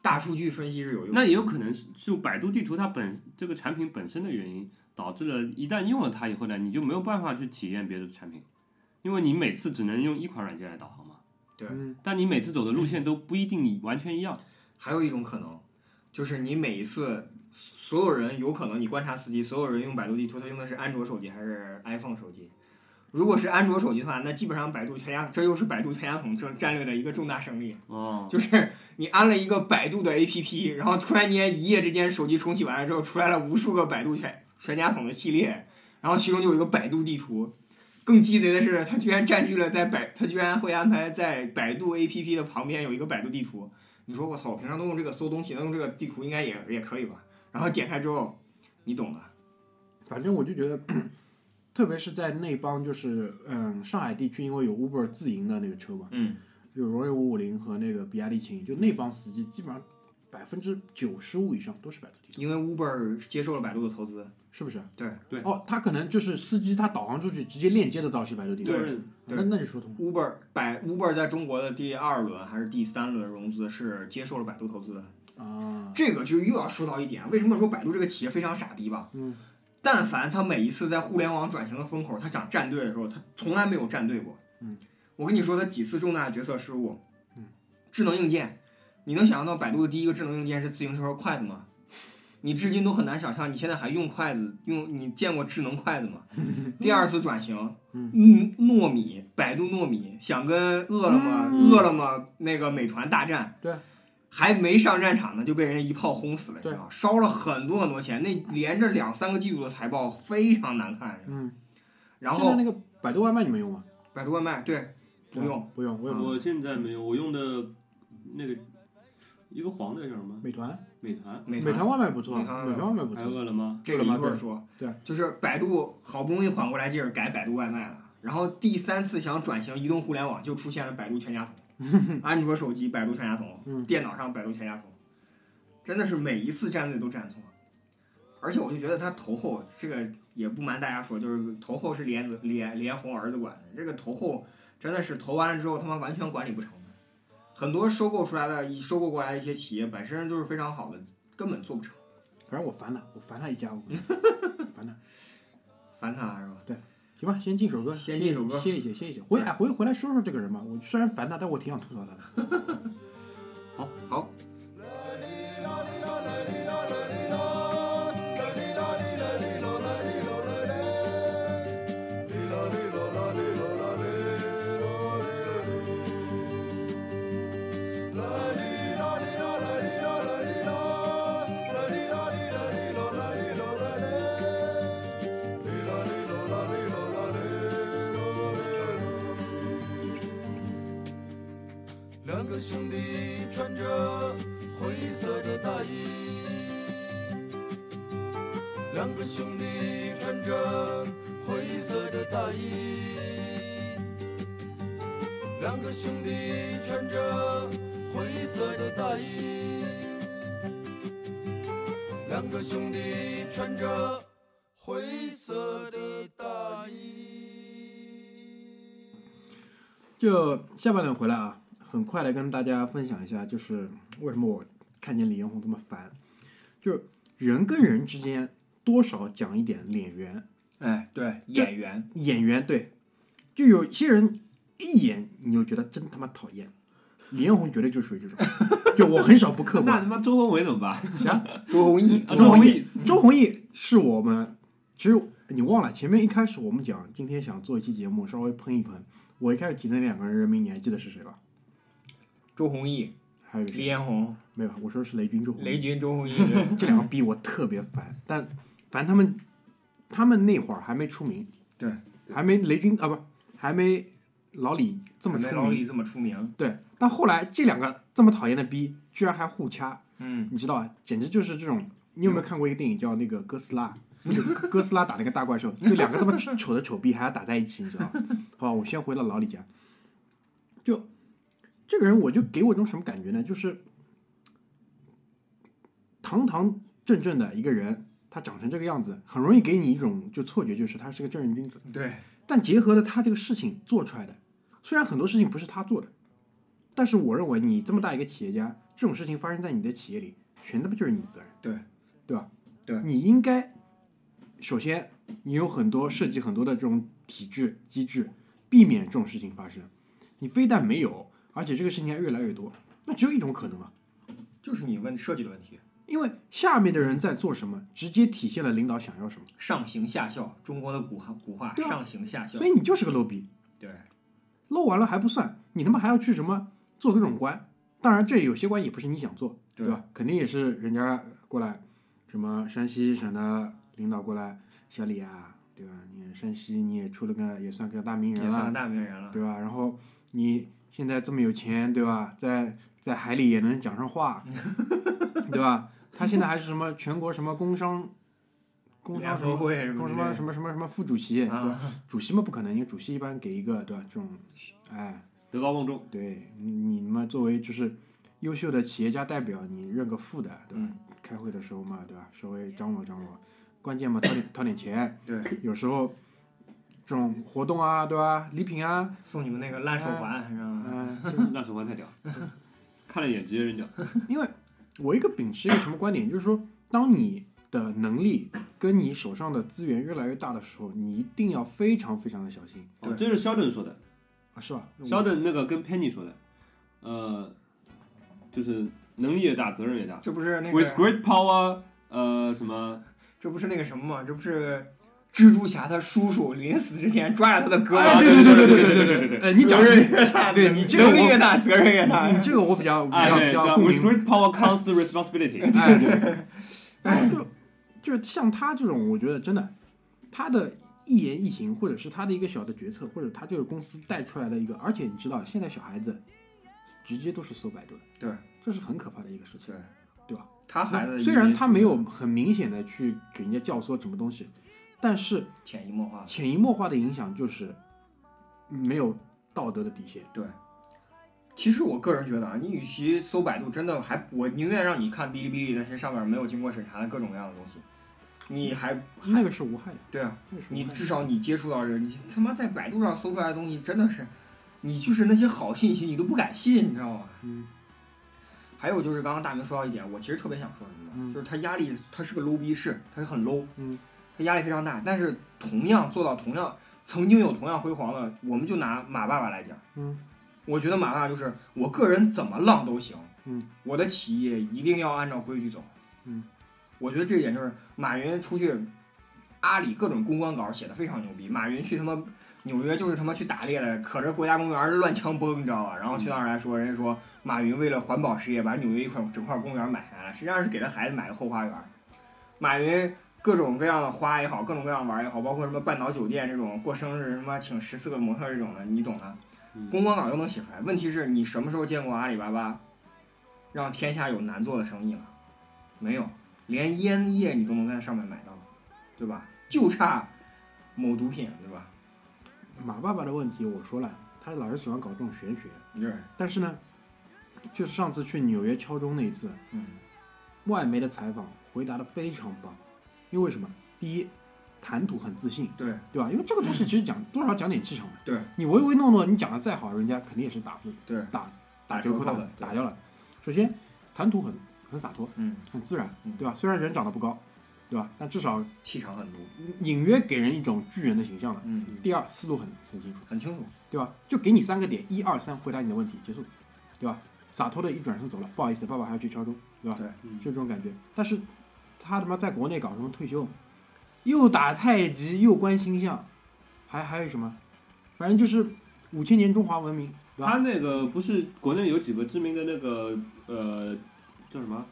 D: 大数据分析是有用的。
C: 那也有可能是是百度地图它本这个产品本身的原因，导致了一旦用了它以后呢，你就没有办法去体验别的产品，因为你每次只能用一款软件来导航嘛。
D: 对
B: 嗯，
C: 但你每次走的路线都不一定完全一样。
D: 还有一种可能，就是你每一次所有人有可能你观察司机，所有人用百度地图，他用的是安卓手机还是 iPhone 手机？如果是安卓手机的话，那基本上百度全家，这又是百度全家桶战战略的一个重大胜利。
C: 哦，
D: 就是你安了一个百度的 APP，然后突然间一夜之间手机重启完了之后，出来了无数个百度全全家桶的系列，然后其中就有一个百度地图。更鸡贼的是，它居然占据了在百，它居然会安排在百度 APP 的旁边有一个百度地图。你说我操，我平常都用这个搜东西，那用这个地图应该也也可以吧？然后点开之后，你懂的。
B: 反正我就觉得，特别是在那帮就是嗯上海地区，因为有 Uber 自营的那个车嘛，
D: 嗯，
B: 就荣威五五零和那个比亚迪秦，就那帮司机基本上百分之九十五以上都是百度地图。
D: 因为 Uber 接受了百度的投资，
B: 是不是？
D: 对
C: 对
B: 哦，他可能就是司机，他导航出去直接链接的到是百度地图，
C: 对，
D: 对
B: 那那就说通了。
D: Uber 百 Uber 在中国的第二轮还是第三轮融资是接受了百度投资的，
B: 啊，
D: 这个就又要说到一点，为什么说百度这个企业非常傻逼吧？
B: 嗯，
D: 但凡他每一次在互联网转型的风口，他想站队的时候，他从来没有站队过。
B: 嗯，
D: 我跟你说，他几次重大决策失误。
B: 嗯，
D: 智能硬件，你能想象到百度的第一个智能硬件是自行车和筷子吗？你至今都很难想象，你现在还用筷子？用你见过智能筷子吗？第二次转型，
B: 嗯
D: 糯米，百度糯米想跟饿了么、
B: 嗯
D: 饿了么那个美团大战，
B: 对，
D: 还没上战场呢，就被人家一炮轰死了，你
B: 对
D: 知道？烧了很多很多钱，那连着两三个季度的财报非常难看。
B: 嗯，
D: 然后
B: 现在那个百度外卖你们用吗？
D: 百度外卖对不用，
B: 不用，我也不用。
C: 我现在没有，我用的那个一个黄的叫什么？
B: 美团，
C: 美团，
D: 美
B: 美团外卖不错，美
D: 美团外卖
B: 团外卖不
C: 还有
B: 错。
C: 饿了么。
D: 这个一会儿说，
B: 对，
D: 就是百度好不容易缓过来劲儿改百度外卖了，然后第三次想转型移动互联网，就出现了百度全家桶，安卓手机百度全家桶，
B: 嗯。
D: 电脑上百度全家桶，真的是每一次站队都站错，而且我就觉得他头后这个也不瞒大家说，就是头后是连子连连红儿子管的，这个头后真的是投完了之后他妈完全管理不成的，很多收购出来的收购过来的一些企业本身就是非常好的，根本做不成，
B: 反正我烦他，我烦他一家，我 烦他。
D: 烦他是吧？
B: 行吧，先进首歌，
D: 先进首歌
B: 歇一歇，歇一歇。回哎回回来说说这个人吧。我虽然烦他，但我挺想吐槽他的。
D: 好。
A: 两兄弟穿着灰色的大衣，两个兄弟穿着灰色的大衣，两个兄弟穿着灰色的大衣。
B: 就下半段回来啊，很快的跟大家分享一下，就是为什么我看见李彦宏这么烦，就是人跟人之间多少讲一点脸缘，
D: 哎，对，演员，
B: 眼缘对，就有些人一眼你就觉得真他妈讨厌，李彦宏绝对就属于这种，就我很少不客
C: 那他。妈周文伟怎么办？
B: 啥？
D: 周鸿祎，
C: 啊
B: 周鸿
C: 祎，
B: 周鸿祎是我们，其实你忘了前面一开始我们讲今天想做一期节目，稍微喷一喷。我一开始提的那两个人人名，你还记得是谁吧？
D: 周鸿祎、
B: 还有谁？李？
D: 彦宏、
B: 没有，我说的是雷军周鸿祎。
D: 雷军、周鸿祎，
B: 这两个逼我特别烦，但烦他们，他们那会儿还没出名，
D: 对，
B: 还没雷军啊不，还没老李这么出名，
D: 老李这么出名，
B: 对。但后来这两个这么讨厌的逼，居然还互掐，
D: 嗯，
B: 你知道吧？简直就是这种。你有没有看过一个电影叫那个哥斯拉？那个哥哥斯拉打那个大怪兽，就两个这么丑的丑逼还要打在一起，你知道吧？好吧，我先回到老李家。就这个人，我就给我一种什么感觉呢？就是堂堂正正的一个人，他长成这个样子，很容易给你一种就错觉，就是他是个正人君子。
D: 对，
B: 但结合了他这个事情做出来的，虽然很多事情不是他做的，但是我认为你这么大一个企业家，这种事情发生在你的企业里，全他妈就是你的责任，
D: 对，
B: 对吧？
D: 对
B: 你应该首先你有很多设计很多的这种体制机制，避免这种事情发生。你非但没有，而且这个事情还越来越多，那只有一种可能了，
D: 就是你问设计的问题，
B: 因为下面的人在做什么，直接体现了领导想要什么，
D: 上行下效，中国的古话古话，
B: 啊
D: 上行下效
B: 所，以你就是个 low 逼。
D: 对，
B: 漏完了还不算，你他妈还要去什么做各种官？当然，这有些官也不是你想做，
D: 对
B: 对吧？肯定也是人家过来，什么山西省的领导过来，小李啊，对吧？你山西你也出了个也算个大名人了
D: 也算个，大名人了，
B: 对吧？然后你现在这么有钱，对吧？在在海里也能讲上话，对吧？他现在还是什么全国什么工商工商什么
D: 会什么
B: 工什么什么什么什么副主席，对吧？
D: 啊，
B: 主席嘛不可能，因为主席一般给一个对吧？这种，哎。
C: 德高望重，
B: 对你你们作为就是优秀的企业家代表，你认个副的，对吧？
D: 嗯
B: 开会的时候嘛，对吧？稍微张罗张罗，关键嘛，掏点掏点钱，
D: 对，
B: 有时候这种活动啊，对吧？礼品啊，
D: 送你们那个烂手环，是吧？
B: 嗯、
C: 烂手环太屌，看了一眼直接扔掉。
B: 因为我一个秉持一个什么观点，就是说，当你的能力跟你手上的资源越来越大的时候，你一定要非常非常的小心
C: 哦，这是肖顿说的，
B: 啊，是吧？
C: 肖顿那个跟 Penny 说的，呃，就是能力越大，责任越大。
D: 这不是那个
C: With，great power，呃，什么？
D: 这不是那个什么吗？这不是蜘蛛侠他叔叔临死之前抓着他的胳
B: 哎，
D: 膊，
B: 对对对 对对
C: 对
B: 对
C: 对对
B: 呃，你讲
D: 责任越大，
B: 对你这个
D: 能力
B: 我
D: 越大，责任越大。
B: 你这个我比较比
C: 啊，
B: 较比较共鸣。
C: great power comes responsibility。
B: 哎，就就是像他这种，我觉得真的，他的一言一行，或者是他的一个小的决策，或者他就是公司带出来的一个，而且你知道，现在小孩子直接都是搜百度的，
D: 对，
B: 这是很可怕的一个事情。
D: 对，
B: 对吧？
D: 他孩子
B: 虽然他没有很明显的去给人家教唆什么东西，但是
D: 潜移默化，
B: 潜移默化的影响就是没有道德的底线。
D: 对其实我个人觉得啊，你与其搜百度，真的还我宁愿让你看哔哩哔哩那些上面没有经过审查的各种各样的东西，你还
B: 那个是无害的，
D: 对啊，你至少你接触到这个，你他妈在百度上搜出来的东西真的是，你就是那些好信息你都不敢信，你知道吗？
B: 嗯。
D: 还有就是刚刚大明说到一点，我其实特别想说什么就是他压力，他是个 low 逼是，他是很 low，
B: 嗯，
D: 他压力非常大。但是同样做到同样曾经有同样辉煌的，我们就拿马爸爸来讲，
B: 嗯，
D: 我觉得马爸爸就是我个人怎么浪都行，
B: 嗯，
D: 我的企业一定要按照规矩走，
B: 嗯，
D: 我觉得这一点就是马云出去，阿里各种公关稿写的非常牛逼，马云去他妈纽约就是他妈去打猎的，可着国家公园乱枪崩，你知道吧？然后去那儿来说，人家说马云为了环保事业把纽约一块整块公园买下来，实际上是给他孩子买个后花园。马云各种各样的花也好，各种各样玩也好，包括什么半岛酒店这种过生日什么请十四个模特这种的，你懂的。公关稿都能写出来。问题是你什么时候见过阿里巴巴让天下有难做的生意了？没有，连烟叶你都能在上面买到，对吧？就差某毒品，对吧？
B: 马爸爸的问题我说了，他老是喜欢搞这种玄学，
D: 对，
B: 但是呢，就是上次去纽约敲钟那一次，
D: 嗯，
B: 外媒的采访回答的非常棒，因为什么？第一，谈吐很自信，
D: 对，
B: 对吧？因为这个东西其实讲多少讲点气场的，
D: 对
B: 你唯唯诺诺，你讲的再好，人家肯定也是打分
D: 对，
B: 打
D: 打
B: 折扣
D: 的
B: 打掉了。首先，谈吐很很洒脱，
D: 嗯，
B: 很自然
D: 嗯，
B: 对吧？虽然人长得不高，对吧？但至少
D: 气场很足，
B: 隐约给人一种巨人的形象了。
D: 嗯，
B: 第二，思路很很清楚，
D: 很清楚，
B: 对吧？就给你三个点，一二三，回答你的问题，结束，对吧？洒脱的一转身走了，不好意思，爸爸还要去敲钟，对吧？
D: 对
C: 嗯
B: 就这种感觉。但是他他妈在国内搞什么退休，又打太极，又观星象，还还有什么？反正就是五千年中华文明，对吧？
C: 他那个不是国内有几个知名的那个呃叫什么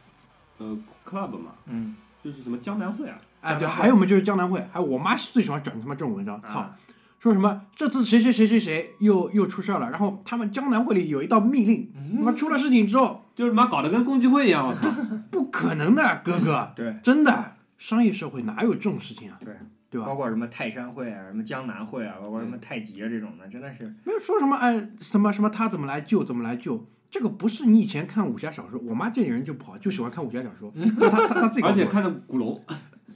C: 呃 club 嘛，
D: 嗯，
C: 就是什么江南会啊，
B: 哎，对，还有我们就是江南会，还有我妈最喜欢转他妈这种文章，操！
D: 啊
B: 说什么这次谁谁谁谁谁又又出事儿了，然后他们江南会里有一道密令，他妈出了事情之后，
C: 就是妈搞得跟共济会一样，我操！
B: 不可能的，哥哥，
D: 对
B: 真的，商业社会哪有这种事情啊？
D: 对，
B: 对吧
D: 包？括什么泰山会啊，什么江南会啊，包括什么太极啊这种的，真的是，
B: 没有说什么哎什么什么他怎么来救怎么来救，这个不是你以前看武侠小说，我妈这里人就不好，就喜欢看武侠小说，那他他他自己
C: 而且看的古龙，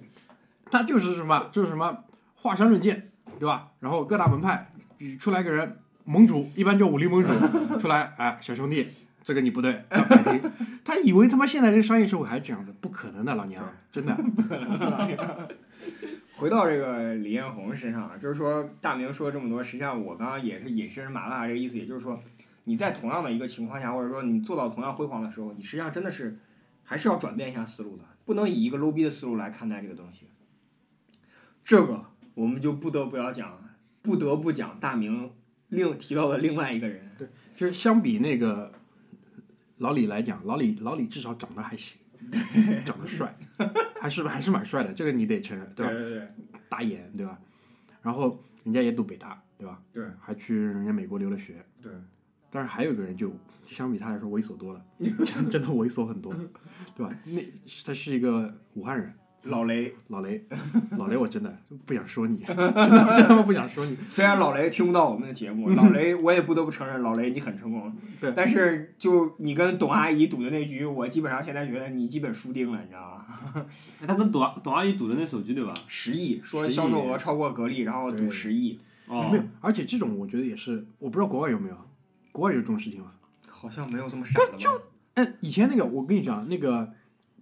B: 他就是什么就是什么华山论剑，对吧？然后各大门派出来个人，盟主一般就武林盟主 出来，哎，小兄弟，这个你不对，要改进。他以为他妈现在这个商业社会还是这样子，不可能的，老娘真的。
D: 回到这个李彦宏身上啊，就是说大明说这么多，实际上我刚刚也是引申马爸这个意思，也就是说你在同样的一个情况下，或者说你做到同样辉煌的时候，你实际上真的是还是要转变一下思路的，不能以一个 low 逼的思路来看待这个东西。这个我们就不得不要讲，不得不讲大明另提到的另外一个人，对
B: 就是相比那个老李来讲，老李老李至少长得还行，长得帅，还是还是蛮帅的，这个你得承认，对吧？
D: 对对
B: 大眼，对吧？然后人家也读北大，对吧？
D: 对
B: 还去人家美国留了学。
D: 对，
B: 但是还有一个人就相比他来说猥琐多了，真真的猥琐很多，对吧？那他是一个武汉人，
D: 老雷，
B: 老雷，老雷，我真的 不想说你，真的真他妈不想说你。
D: 虽然老雷听不到我们的节目，老雷我也不得不承认，老雷你很成功。
B: 对
D: 但是就你跟董阿姨赌的那局，我基本上现在觉得你基本输定了，你知道吗？
C: 哎他跟董董阿姨赌的那手机对吧？
D: 十亿，说销售额超过格力，然后赌十亿，
C: 哦
B: 没，有，而且这种我觉得也是，我不知道国外有没有，国外有这种事情吗？
D: 好像没有这么傻的吧？
B: 哎，以前那个我跟你讲，那个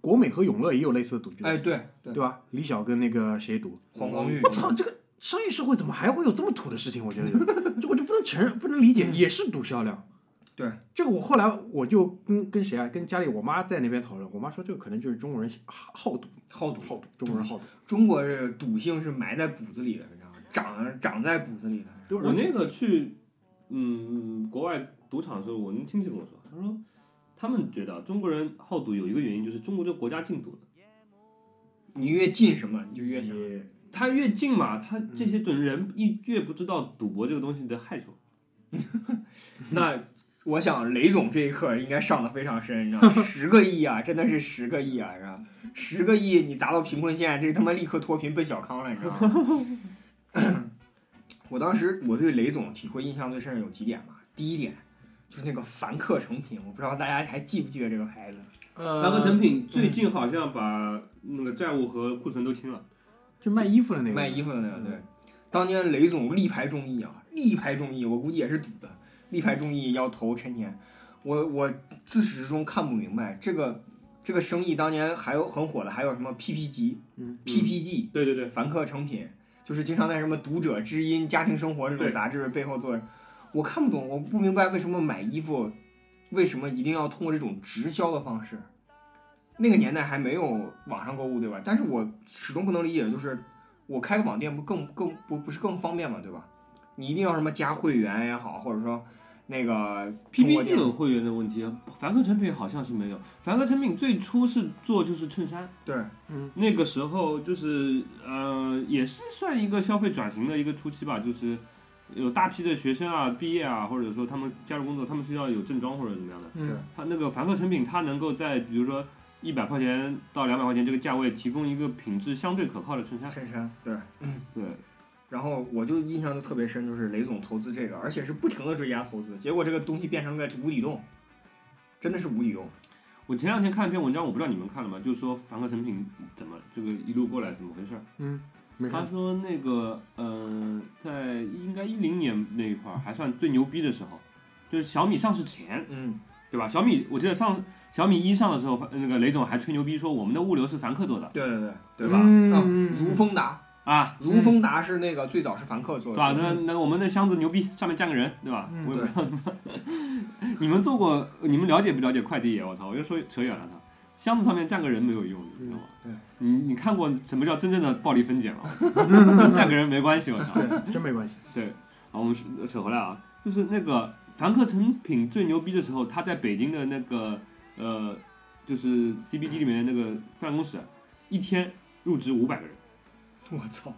B: 国美和永乐也有类似的赌局，
D: 哎，对对，
B: 对吧？李晓跟那个谁赌？
D: 黄光裕，
B: 我操，这个商业社会怎么还会有这么土的事情？我觉得，这我就不能承认，不能理解，也是赌销量。
D: 对，
B: 这个我后来我就跟跟谁啊，跟家里我妈在那边讨论，我妈说这个可能就是中国人好好赌，
D: 好赌。
B: 好赌，中国人好赌。
D: 中国人赌性是埋在骨子里的，你知道吗？长长在骨子里的。
B: 对
C: 我那个去嗯国外赌场的时候，我那亲戚跟我说，他说他们觉得中国人好赌有一个原因就是中国这个国家禁赌了，
D: 你越禁什么，你就越想。
C: 他越禁嘛，他这些准人一越不知道赌博这个东西的害处。
D: 那我想雷总这一课应该上的非常深，你知道吗？十个亿啊，真的是十个亿啊，是吧？十个亿你砸到贫困线，这他妈立刻脱贫奔小康了，你知道吗？我当时我对雷总体会印象最深的有几点吧。第一点就是那个凡客诚品，我不知道大家还记不记得这个牌子。
B: 呃，
C: 凡客诚品最近好像把那个债务和库存都清了。
B: 就卖衣服的那个，
D: 卖衣服的那个，对。当年雷总力排众议啊，力排众议，我估计也是赌的，力排众议要投陈年，我我自始至终看不明白这个这个生意当年还有很火的，还有什么 PPG、
B: 嗯
D: PPG、
C: 对对对，
D: 凡客诚品，就是经常在什么读者、知音、家庭生活这种杂志背后做，我看不懂，我不明白为什么买衣服，为什么一定要通过这种直销的方式。那个年代还没有网上购物，对吧？但是我始终不能理解，就是我开个网店不更更不不是更方便嘛？对吧？你一定要什么加会员也好，或者说那个通过
C: PPG
D: 这种
C: 有会员的问题，凡客诚品好像是没有。凡客诚品最初是做就是衬衫，
D: 对
C: 那个时候就是呃，也是算一个消费转型的一个初期吧，就是有大批的学生啊毕业啊，或者说他们加入工作，他们需要有正装或者怎么样的。
B: 嗯，
C: 他那个凡客诚品，它能够在比如说一百块钱到两百块钱这个价位，提供一个品质相对可靠的衬衫。
D: 衬衫，对。
C: 对，
D: 然后我就印象就特别深，就是雷总投资这个，而且是不停的追加投资，结果这个东西变成了个无底洞，真的是无底洞。
C: 我前两天看了一篇文章，我不知道你们看了吗？就是说凡客诚品怎么这个一路过来怎么回事儿。他，说那个，嗯、在应该一零年那一块儿还算最牛逼的时候，就是小米上市前，
D: 嗯，
C: 对吧？小米我记得上小米一上的时候，那个雷总还吹牛逼说我们的物流是凡客做的
D: 对对对，
C: 对吧
D: 啊，
B: 嗯，
D: 如风达，
C: 啊，
D: 如风达是那个最早是凡客做的
C: 对吧？
D: 的，
C: 那那我们的箱子牛逼，上面站个人，对吧？
B: 嗯
C: 我也不知道。你们做过，你们了解不了解快递业？我操，我又说扯远了他。箱子上面站个人没有用，你知道吗？
D: 对，
C: 你你看过什么叫真正的暴力分拣吗？跟站个人没关系，我操。
B: 对，真没关系。
C: 好，我们说扯回来啊，就是那个凡客诚品最牛逼的时候，他在北京的那个呃，就是 CBD 里面的那个办公室，一天入职五百个人，
D: 我操，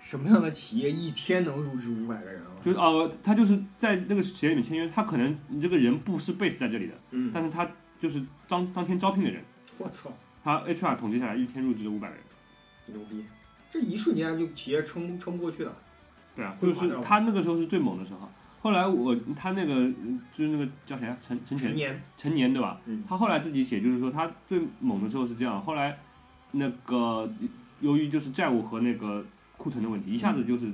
D: 什么样的企业一天能入职五百个人啊？
C: 就是呃，他就是在那个企业里面签约，他可能你这个人不是 base 在这里的，
D: 嗯，
C: 但是他就是当当天招聘的人，
D: 我操，
C: 他 HR 统计下来一天入职五百个人，
D: 牛逼！这一瞬间就企业撑撑不过去了。
C: 对啊，就是他那个时候是最猛的时候。后来我他那个嗯就是那个叫谁啊，陈陈
D: 年，
C: 陈年对吧？
D: 嗯
C: 他后来自己写，就是说他最猛的时候是这样，后来那个由于就是债务和那个库存的问题，一下子就是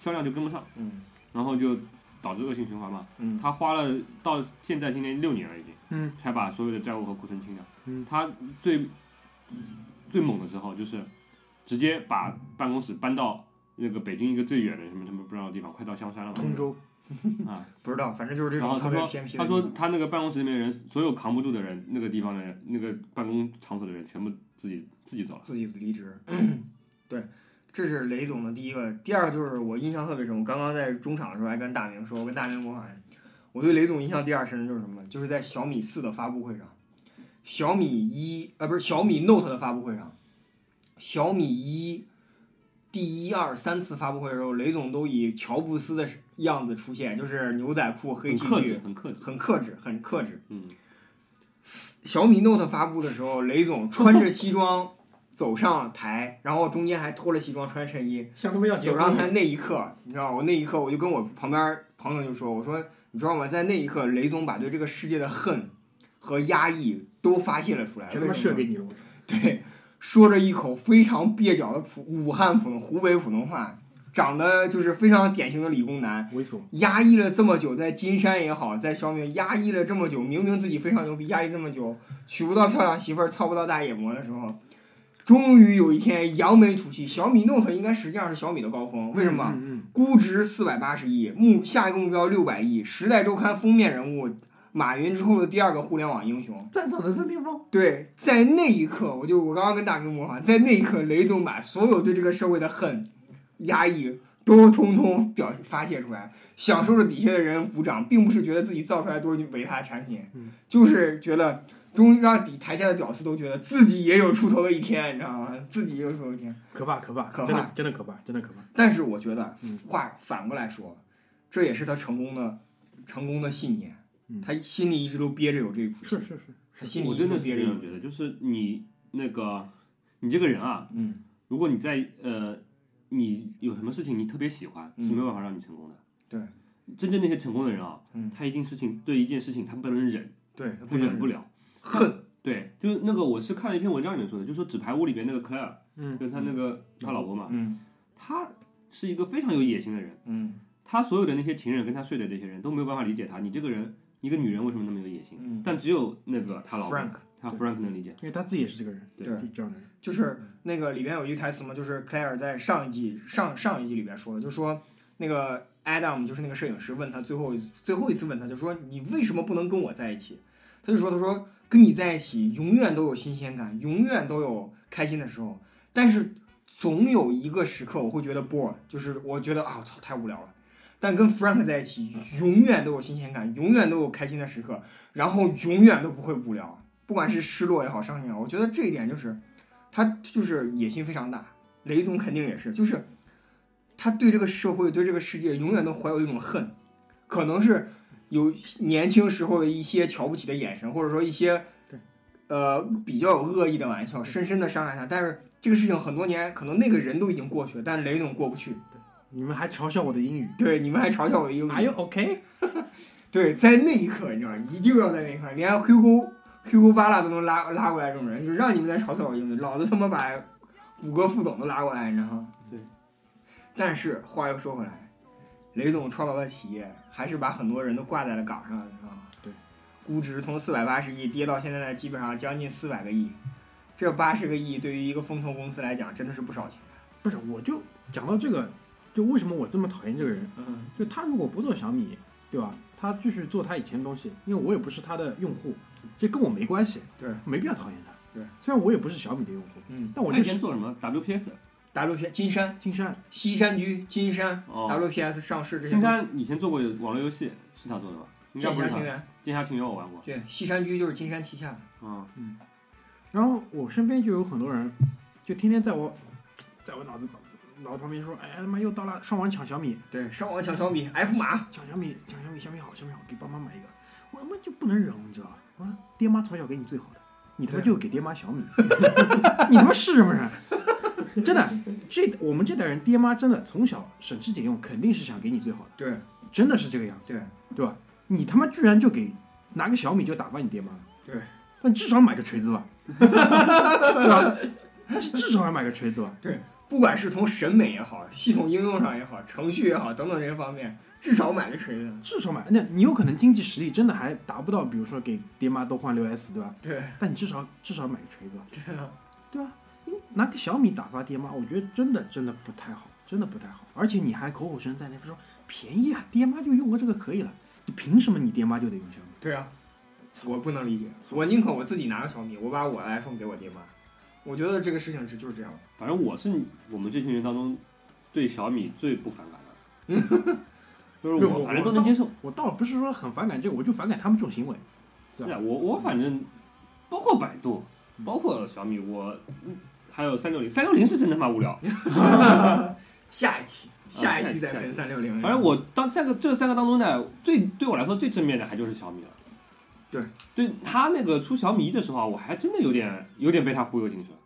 C: 销量就跟不上，
D: 嗯
C: 然后就导致恶性循环嘛。
D: 嗯，
C: 他花了到现在今年六年了已经，
B: 嗯，
C: 才把所有的债务和库存清掉。
B: 嗯，
C: 他最最猛的时候就是直接把办公室搬到那个北京一个最远的什么什么不知道的地方，快到香山了嘛。
B: 通州，
C: 啊，
D: 不知道，反正就是这种特别偏僻的
C: 他说
D: 地方
C: 他那个办公室里面的人，所有扛不住的人，那个地方的人，那个办公场所的人，全部自己自己走了。
D: 自己离职。对，这是雷总的第一个。第二个就是我印象特别深，我刚刚在中场的时候还跟大明说，我跟大明模仿，我对雷总印象第二深的就是什么呢？就是在小米四的发布会上，小米一呃不是小米 Note 的发布会上，小米一第一二三次发布会的时候，雷总都以乔布斯的样子出现，就是牛仔裤、黑
C: 很
D: T
C: 克制，
D: 恤，
C: 很克制。
D: 很克制，很克制。
C: 嗯，
D: 小米 Note 发布的时候，雷总穿着西装走上台，然后中间还脱了西装穿衬衣，
B: 像他们要
D: 走上台。那一刻，你知道，我那一刻我就跟我旁边朋友就说：“我说你知道吗？在那一刻，雷总把对这个世界的恨和压抑都发泄了出来。
B: 全他妈
D: 为什么
B: 射给你了，
D: 对，说着一口非常蹩脚的普武汉普通湖北普通话，长得就是非常典型的理工男。
B: 猥琐。
D: 压抑了这么久，在金山也好，在小米压抑了这么久，明明自己非常牛逼，压抑这么久，娶不到漂亮媳妇儿，操不到大野魔的时候，终于有一天扬眉吐气。小米 Note 应该实际上是小米的高峰，为什么？
B: 嗯嗯
D: 估值四百八十亿，目下一个目标六百亿，时代周刊封面人物，马云之后的第二个互联网英雄
B: 嗯。站上人生巅峰。
D: 对，在那一刻，我就我刚刚跟大明模仿，在那一刻，雷总把所有对这个社会的恨、压抑都通通表发泄出来，享受着底下的人鼓掌，并不是觉得自己造出来多伟大的产品，
B: 嗯
D: 就是觉得终于让底台下的屌丝都觉得自己也有出头的一天，你知道吗？自己也有出头的一天。
B: 可怕可怕，
D: 可怕
B: 真的可怕，真的可怕。
D: 但是我觉得
B: 嗯
D: 话反过来说，这也是他成功的成功的信念
B: 嗯。
D: 他心里一直都憋着有这一股气，
B: 是是是，
D: 他心里一直
C: 我真的
D: 憋着有。
C: 这样觉得，就是你那个你这个人啊，
D: 嗯，
C: 如果你在呃，你有什么事情你特别喜欢，是
D: 嗯
C: 没有办法让你成功的。
D: 对，
C: 真正那些成功的人啊，
D: 嗯
C: 他一定事情对一件事情他不能忍，
D: 对，他
C: 忍不了。
D: 恨。
C: 对，就是那个我是看了一篇文章里面说的，就说《纸牌屋》里边那个克莱尔，
B: 嗯
C: 跟他那个他老婆嘛，
D: 嗯
C: 他是一个非常有野心的人，
D: 嗯
C: 他所有的那些情人跟他睡的那些人都没有办法理解他，你这个人一个女人为什么那么有野心？
D: 嗯。
C: 但只有那个他老婆
D: Frank
C: 他 Frank 能理解。
B: 因为他自己也是这个人，
C: 对
D: 对
B: 这样的人。
D: 就是那个里边有一句台词嘛，就是 Claire 在上一季上上一季里边说的，就说那个 Adam 就是那个摄影师问他最后一最后一次问他，就说你为什么不能跟我在一起？他就说他说跟你在一起永远都有新鲜感，永远都有开心的时候，但是总有一个时刻我会觉得 bore，就是我觉得啊我操太无聊了。但跟 Frank 在一起，永远都有新鲜感，永远都有开心的时刻，然后永远都不会无聊，不管是失落也好，伤心也好，我觉得这一点就是他就是野心非常大。雷总肯定也是，就是他对这个社会、对这个世界永远都怀有一种恨，可能是有年轻时候的一些瞧不起的眼神，或者说一些
B: 对
D: 呃比较有恶意的玩笑，深深的伤害他。但是这个事情很多年，可能那个人都已经过去了，但是雷总过不去。
B: 你们还嘲笑我的英语
D: 对，你们还嘲笑我的英语。
B: ？Are you OK？
D: 对，在那一刻，你知道吗？一定要在那一刻，连 Hugo Hugo 巴拉都能拉拉过来，这种人，就让你们在嘲笑我英语，老子他妈把谷歌副总都拉过来，你知道吗？
C: 对。
D: 但是话又说回来，雷总创造的企业还是把很多人都挂在了岗上，你知道吗？
B: 对。
D: 估值从四百八十亿跌到现在的基本上将近四百个亿，这八十个亿对于一个风投公司来讲真的是不少钱。
B: 不是，我就讲到这个，就为什么我这么讨厌这个人？
D: 嗯
B: 就他如果不做小米，对吧？他继续做他以前的东西，因为我也不是他的用户，这跟我没关系，
D: 对，
B: 没必要讨厌他。
D: 对，
B: 虽然我也不是小米的用户，
D: 嗯
B: 但我就是
C: 前做什么 WPS。
D: WPS 金山、
B: 金山，
D: 西山居、金山、
C: 哦
D: WPS 上市这些
C: 金。山以前做过网络游戏，是他做的吧？
D: 剑侠情缘，
C: 剑侠情缘我玩过。
D: 对，西山居就是金山旗下的。
C: 嗯，
B: 然后我身边就有很多人，就天天在我，在我脑子脑子旁边说，哎呀他妈又到了上网抢小米，
D: 对，上网抢小米 F 码，
B: 抢小米，抢小米，小米好，小米好，给爸妈买一个。我他妈就不能忍，你知道吧？我说爹妈从小给你最好的，你他妈就给爹妈小米，你他妈是什么人？真的，这我们这代人爹妈真的从小省吃俭用，肯定是想给你最好的，
D: 对
B: 真的是这个样子，
D: 对
B: 对吧？你他妈居然就给拿个小米就打发你爹妈了，
D: 对，
B: 那你至少买个锤子吧，对吧？至至少要买个锤子吧。
D: 不管是从审美也好，系统应用上也好，程序也好，等等这些方面，至少买个锤子。
B: 至少买，那你有可能经济实力真的还达不到，比如说给爹妈都换六 S，对吧？
D: 对，
B: 但你至少至少买个锤子 吧，
D: 对啊，
B: 对吧？你拿个小米打发爹妈，我觉得真的真的不太好，真的不太好。而且你还口口声声在那边说便宜啊，爹妈就用个这个可以了，你凭什么你爹妈就得用小米？
D: 对啊，我不能理解，我宁可我自己拿个小米，我把我的 iPhone 给我爹妈。我觉得这个事情是就是这样。
C: 反正我是我们这群人当中对小米最不反感的，就是
B: 我
C: 我反正都能接受。
B: 我倒不是说很反感这个，我就反感他们这种行为。
C: 是啊，我我反正包括百度，包括小米，我嗯还有三六零，三六零是真他妈无聊。
D: 下一期，下一期再喷
C: 下一期
D: 三六零。
C: 反正我当三个这三个当中呢，最对我来说最正面的还就是小米了。
D: 对，
C: 对他那个出小米一的时候啊，我还真的有点有点被他忽悠进去了。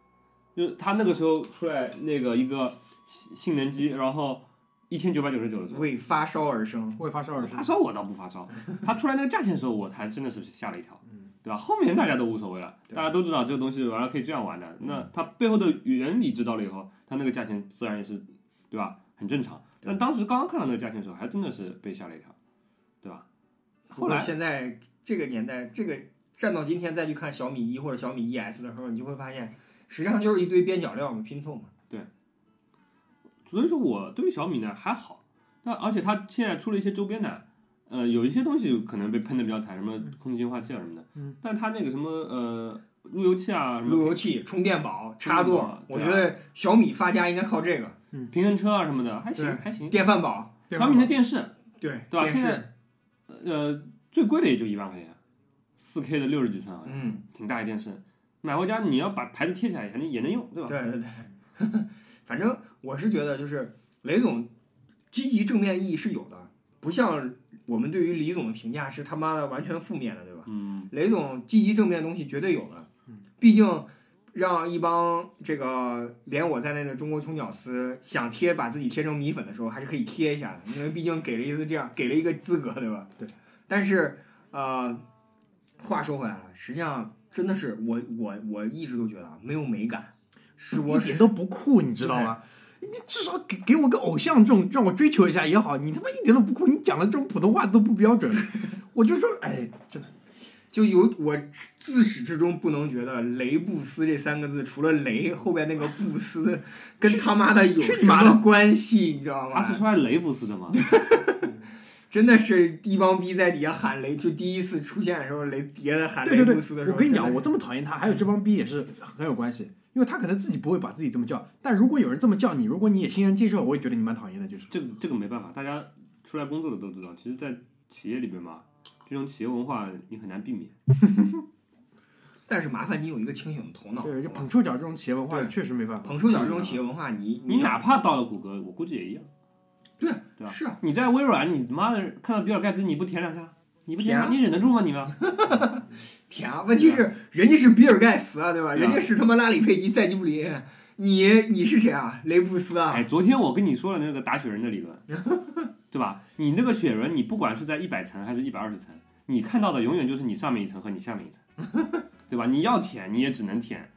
C: 就是他那个时候出来那个一个性性能机，然后一千九百九十九的时候，
D: 为发烧而生。
B: 为发烧而生
C: 发烧我倒不发烧，他出来那个价钱的时候，我还真的是吓了一跳，对吧？后面大家都无所谓了，大家都知道这个东西完了可以这样玩的，那它背后的原理知道了以后，它那个价钱自然也是，对吧？很正常。但当时刚刚看到那个价钱的时候，还真的是被吓了一跳，对吧？后来
D: 现在这个年代，这个站到今天再去看小米一或者小米 ES 的时候，你就会发现，实际上就是一堆边角料嘛，拼凑嘛。
C: 对所以说我对于小米呢还好，那而且它现在出了一些周边的，呃，有一些东西可能被喷的比较惨，什么空气净化器啊什么的，
B: 嗯，
C: 但它那个什么呃路由器啊，
D: 路由器、充电宝、插座我觉得小米发家应该靠这个。
C: 平衡车啊什么的还行还行。
D: 电饭煲，
C: 小米的电视，
D: 对
C: 对吧？现在呃最贵的也就一万块钱，四 K 的六十几寸好像，
D: 嗯，
C: 挺大一电视，买回家你要把牌子贴起来，也能也能用，对吧？
D: 对对对，反正我是觉得就是雷总积极正面意义是有的，不像我们对于李总的评价是他妈的完全负面的，对吧？
C: 嗯，
D: 雷总积极正面的东西绝对有的，毕竟让一帮这个连我在内的中国穷屌丝想贴把自己贴成米粉的时候，还是可以贴一下的，因为毕竟给了一次这样给了一个资格，对吧？
B: 对。
D: 但是呃，话说回来了，实际上真的是我我我一直都觉得啊没有美感，是我
B: 一点都不酷，你知道吗？你至少给给我个偶像这种让我追求一下也好，你他妈一点都不酷，你讲的这种普通话都不标准，我就说，哎，真的，
D: 就有我自始至终不能觉得雷布斯这三个字，除了雷后边那个布斯，跟他妈的有什么关系？你知道吗？
C: 他是出来雷布斯的吗？
D: 真的是一帮逼在底下喊雷，就第一次出现的时候，雷底下喊雷布斯的时，候，
B: 我跟你讲，我这么讨厌他，还有这帮逼也是很有关系，因为他可能自己不会把自己这么叫，但如果有人这么叫你，如果你也欣然接受，我也觉得你蛮讨厌的，就是。
C: 这个这个没办法，大家出来工作的都知道，其实，在企业里面嘛，这种企业文化你很难避免。
D: 但是麻烦你有一个清醒的头脑，
B: 对，就捧臭脚这种企业文化确实没办法。
D: 捧臭脚这种企业文化，你要
C: 你哪怕到了谷歌，我估计也一样。
D: 对
C: 对吧
D: 是啊，
C: 你在微软，你他妈的看到比尔盖茨，你不舔两下？你不舔你忍得住吗？你们？
D: 舔啊！问题是人家是比尔盖茨啊，对吧？
C: 对啊
D: 人家是他妈拉里佩吉、塞吉布林，你你是谁啊？雷布斯啊
C: 哎，？昨天我跟你说了那个打雪人的理论，对吧？你那个雪人，你不管是在一百层还是一百二十层，你看到的永远就是你上面一层和你下面一层，对吧？你要舔，你也只能舔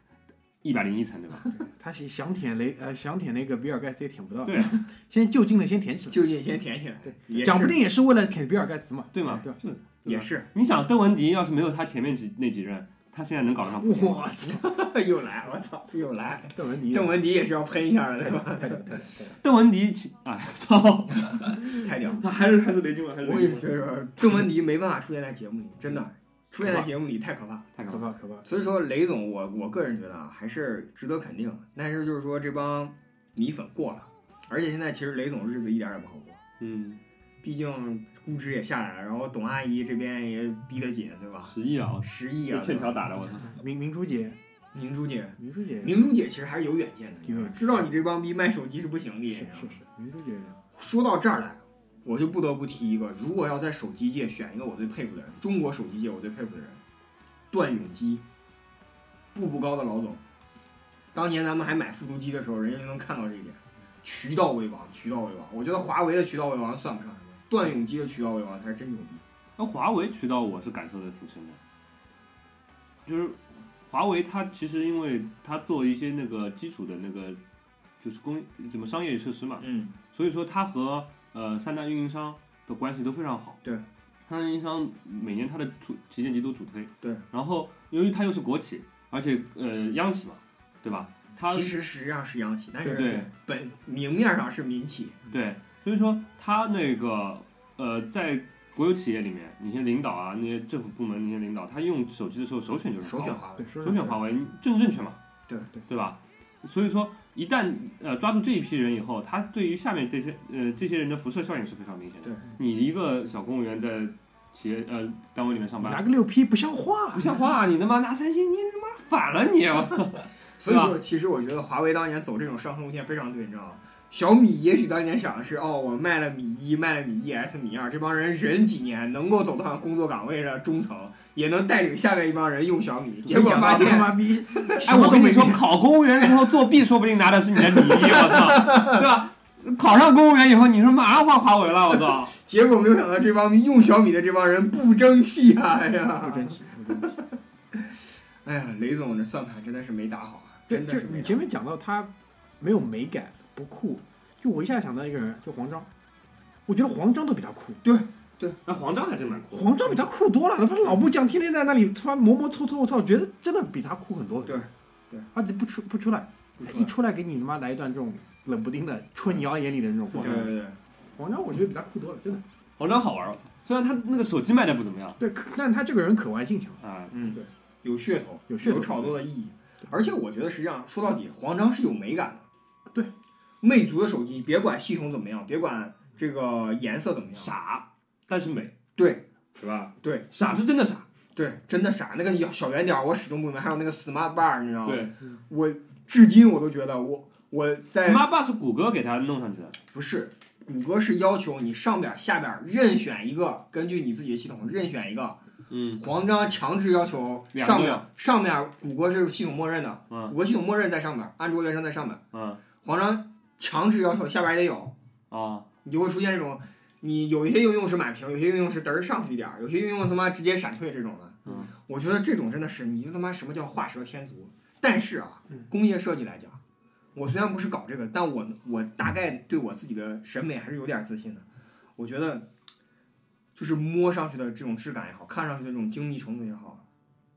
C: 一百零一层，对吧？
B: 他是想舔雷呃想舔那个比尔盖茨也舔不到，
C: 对，
B: 先就近的先舔起来，
D: 就近先舔起来，对
B: 讲不定也是为了舔比尔盖茨嘛，
C: 对吗？
B: 对吧？
C: 是
D: 也是。
C: 你想，邓文迪要是没有他前面几那几任，他现在能搞得上普京吗？
B: 我操，
D: 又来，我操，又来！
B: 邓文迪，
D: 邓文迪也是要喷一下的，对吧？
C: 邓文迪其，哎，操，
D: 太屌！
C: 他还是还是雷军吗，还是
D: 我
C: 也
D: 是觉得，邓文迪没办法出现在节目里，真的出现在节目里太可怕。
C: 太可怕。
B: 可怕。
D: 所以说，雷总，我我个人觉得啊，还是值得肯定。但是就是说，这帮米粉过了，而且现在其实雷总日子一点也不好过，
C: 嗯，
D: 毕竟估值也下来了，然后董阿姨这边也逼得紧，对吧？
C: 十亿啊，
D: 十亿啊，
C: 欠条打的，我操！
B: 明明珠姐，
D: 明珠姐，
B: 明珠姐，
D: 明珠姐其实还是有远见的，知道你这帮逼卖手机是不行的。
B: 是是是，明珠姐，
D: 说到这儿来，我就不得不提一个，如果要在手机界选一个我最佩服的人，中国手机界我最佩服的人，段永基，步步高的老总。当年咱们还买复读机的时候，人家就能看到这一点，渠道为王，渠道为王。我觉得华为的渠道为王算不上段永基的渠道为王才是真牛逼。
C: 那华为渠道我是感受的挺深的，就是华为它其实因为它做一些那个基础的那个就是工什么商业设施嘛，
D: 嗯，
C: 所以说它和呃三大运营商的关系都非常好。
D: 对，
C: 三大运营商每年它的主旗舰机都主推。
D: 对，
C: 然后由于它又是国企，而且呃央企嘛，对吧？它
D: 其实实际上是央企，但是
C: 对
D: 本明面上是民企。
C: 对，所以说他那个呃，在国有企业里面，那些领导啊，那些政府部门那些领导，他用手机的时候首选就是华为
D: 首选华为
C: 首选华为，正正确嘛？
D: 对
B: 对
C: 对吧？所以说，一旦呃抓住这一批人以后，他对于下面这些呃这些人的辐射效应是非常明显的。
D: 对，
C: 你一个小公务员在企业呃单位里面上班，
B: 拿个六 P 不像话
C: 不，像话，你他妈拿三星，你他妈反了你！我操！
D: 所以说，其实我觉得华为当年走这种上升路线非常对，你知道吗？小米也许当年想的是，哦，我卖了米一，卖了米一 S、米二，这帮人忍几年能够走到工作岗位的中层，也能带领下面一帮人用小米。结果发现，
B: 妈逼，
C: 哎，我跟你说，考公务员之后作弊，说不定拿的是你的米一，我操，对吧？考上公务员以后，你说马上换华为了，我操！
D: 结果没有想到这帮用小米的这帮人不争气啊！哎呀，
B: 不争气，不争气。
D: 哎呀，雷总这算盘真的是没打好啊！
B: 对，
D: 真的
B: 是你前面讲到他没有美感，不酷，就我一下想到一个人，就黄章，我觉得黄章都比他酷，对对
C: 那黄章还真蛮酷。
B: 黄章比他酷多了。他妈老木匠天天在那里他妈磨磨蹭蹭，我操，我觉得真的比他酷很多。
D: 对对，
B: 而且不出不出来，一出来给你他妈来一段这种冷不丁的戳你腰眼里的那种黄章。
D: 对对对，
B: 黄章我觉得比他酷多了，真的。
C: 黄章好玩，我操！虽然他那个手机卖的不怎么样
B: 对，可但他这个人可玩性强。
C: 啊，
D: 嗯，
B: 对，
D: 有噱头，
B: 有噱头
D: 炒作的意义。而且我觉得实际上说到底，黄章是有美感的。
B: 对，
D: 魅族的手机，别管系统怎么样，别管这个颜色怎么样，
C: 傻，但是美，
D: 对
C: 是吧？
D: 对
C: 傻是真的傻。
D: 对，真的傻。那个小小圆点儿我始终不明白，还有那个 Smart Bar，你知道吗？
C: 对
D: 我至今我都觉得我我在
C: ，Smart Bar 是谷歌给它弄上去的。
D: 不是，谷歌是要求你上边儿下边儿任选一个，根据你自己的系统任选一个。
C: 嗯
D: 黄章强制要求上面上面谷歌是系统默认的，
C: 嗯
D: 谷歌系统默认在上面，安卓原生在上面。
C: 嗯
D: 黄章强制要求下边也得有，
C: 啊，
D: 你就会出现这种，你有一些应用是满屏，有些应用是嘚儿上去一点儿，有些应用他妈直接闪退这种的。
C: 嗯，
D: 我觉得这种真的是，你就他妈什么叫画蛇添足？但是啊
B: 嗯，
D: 工业设计来讲，我虽然不是搞这个，但我我大概对我自己的审美还是有点自信的。我觉得，就是摸上去的这种质感也好，看上去的这种精密程度也好，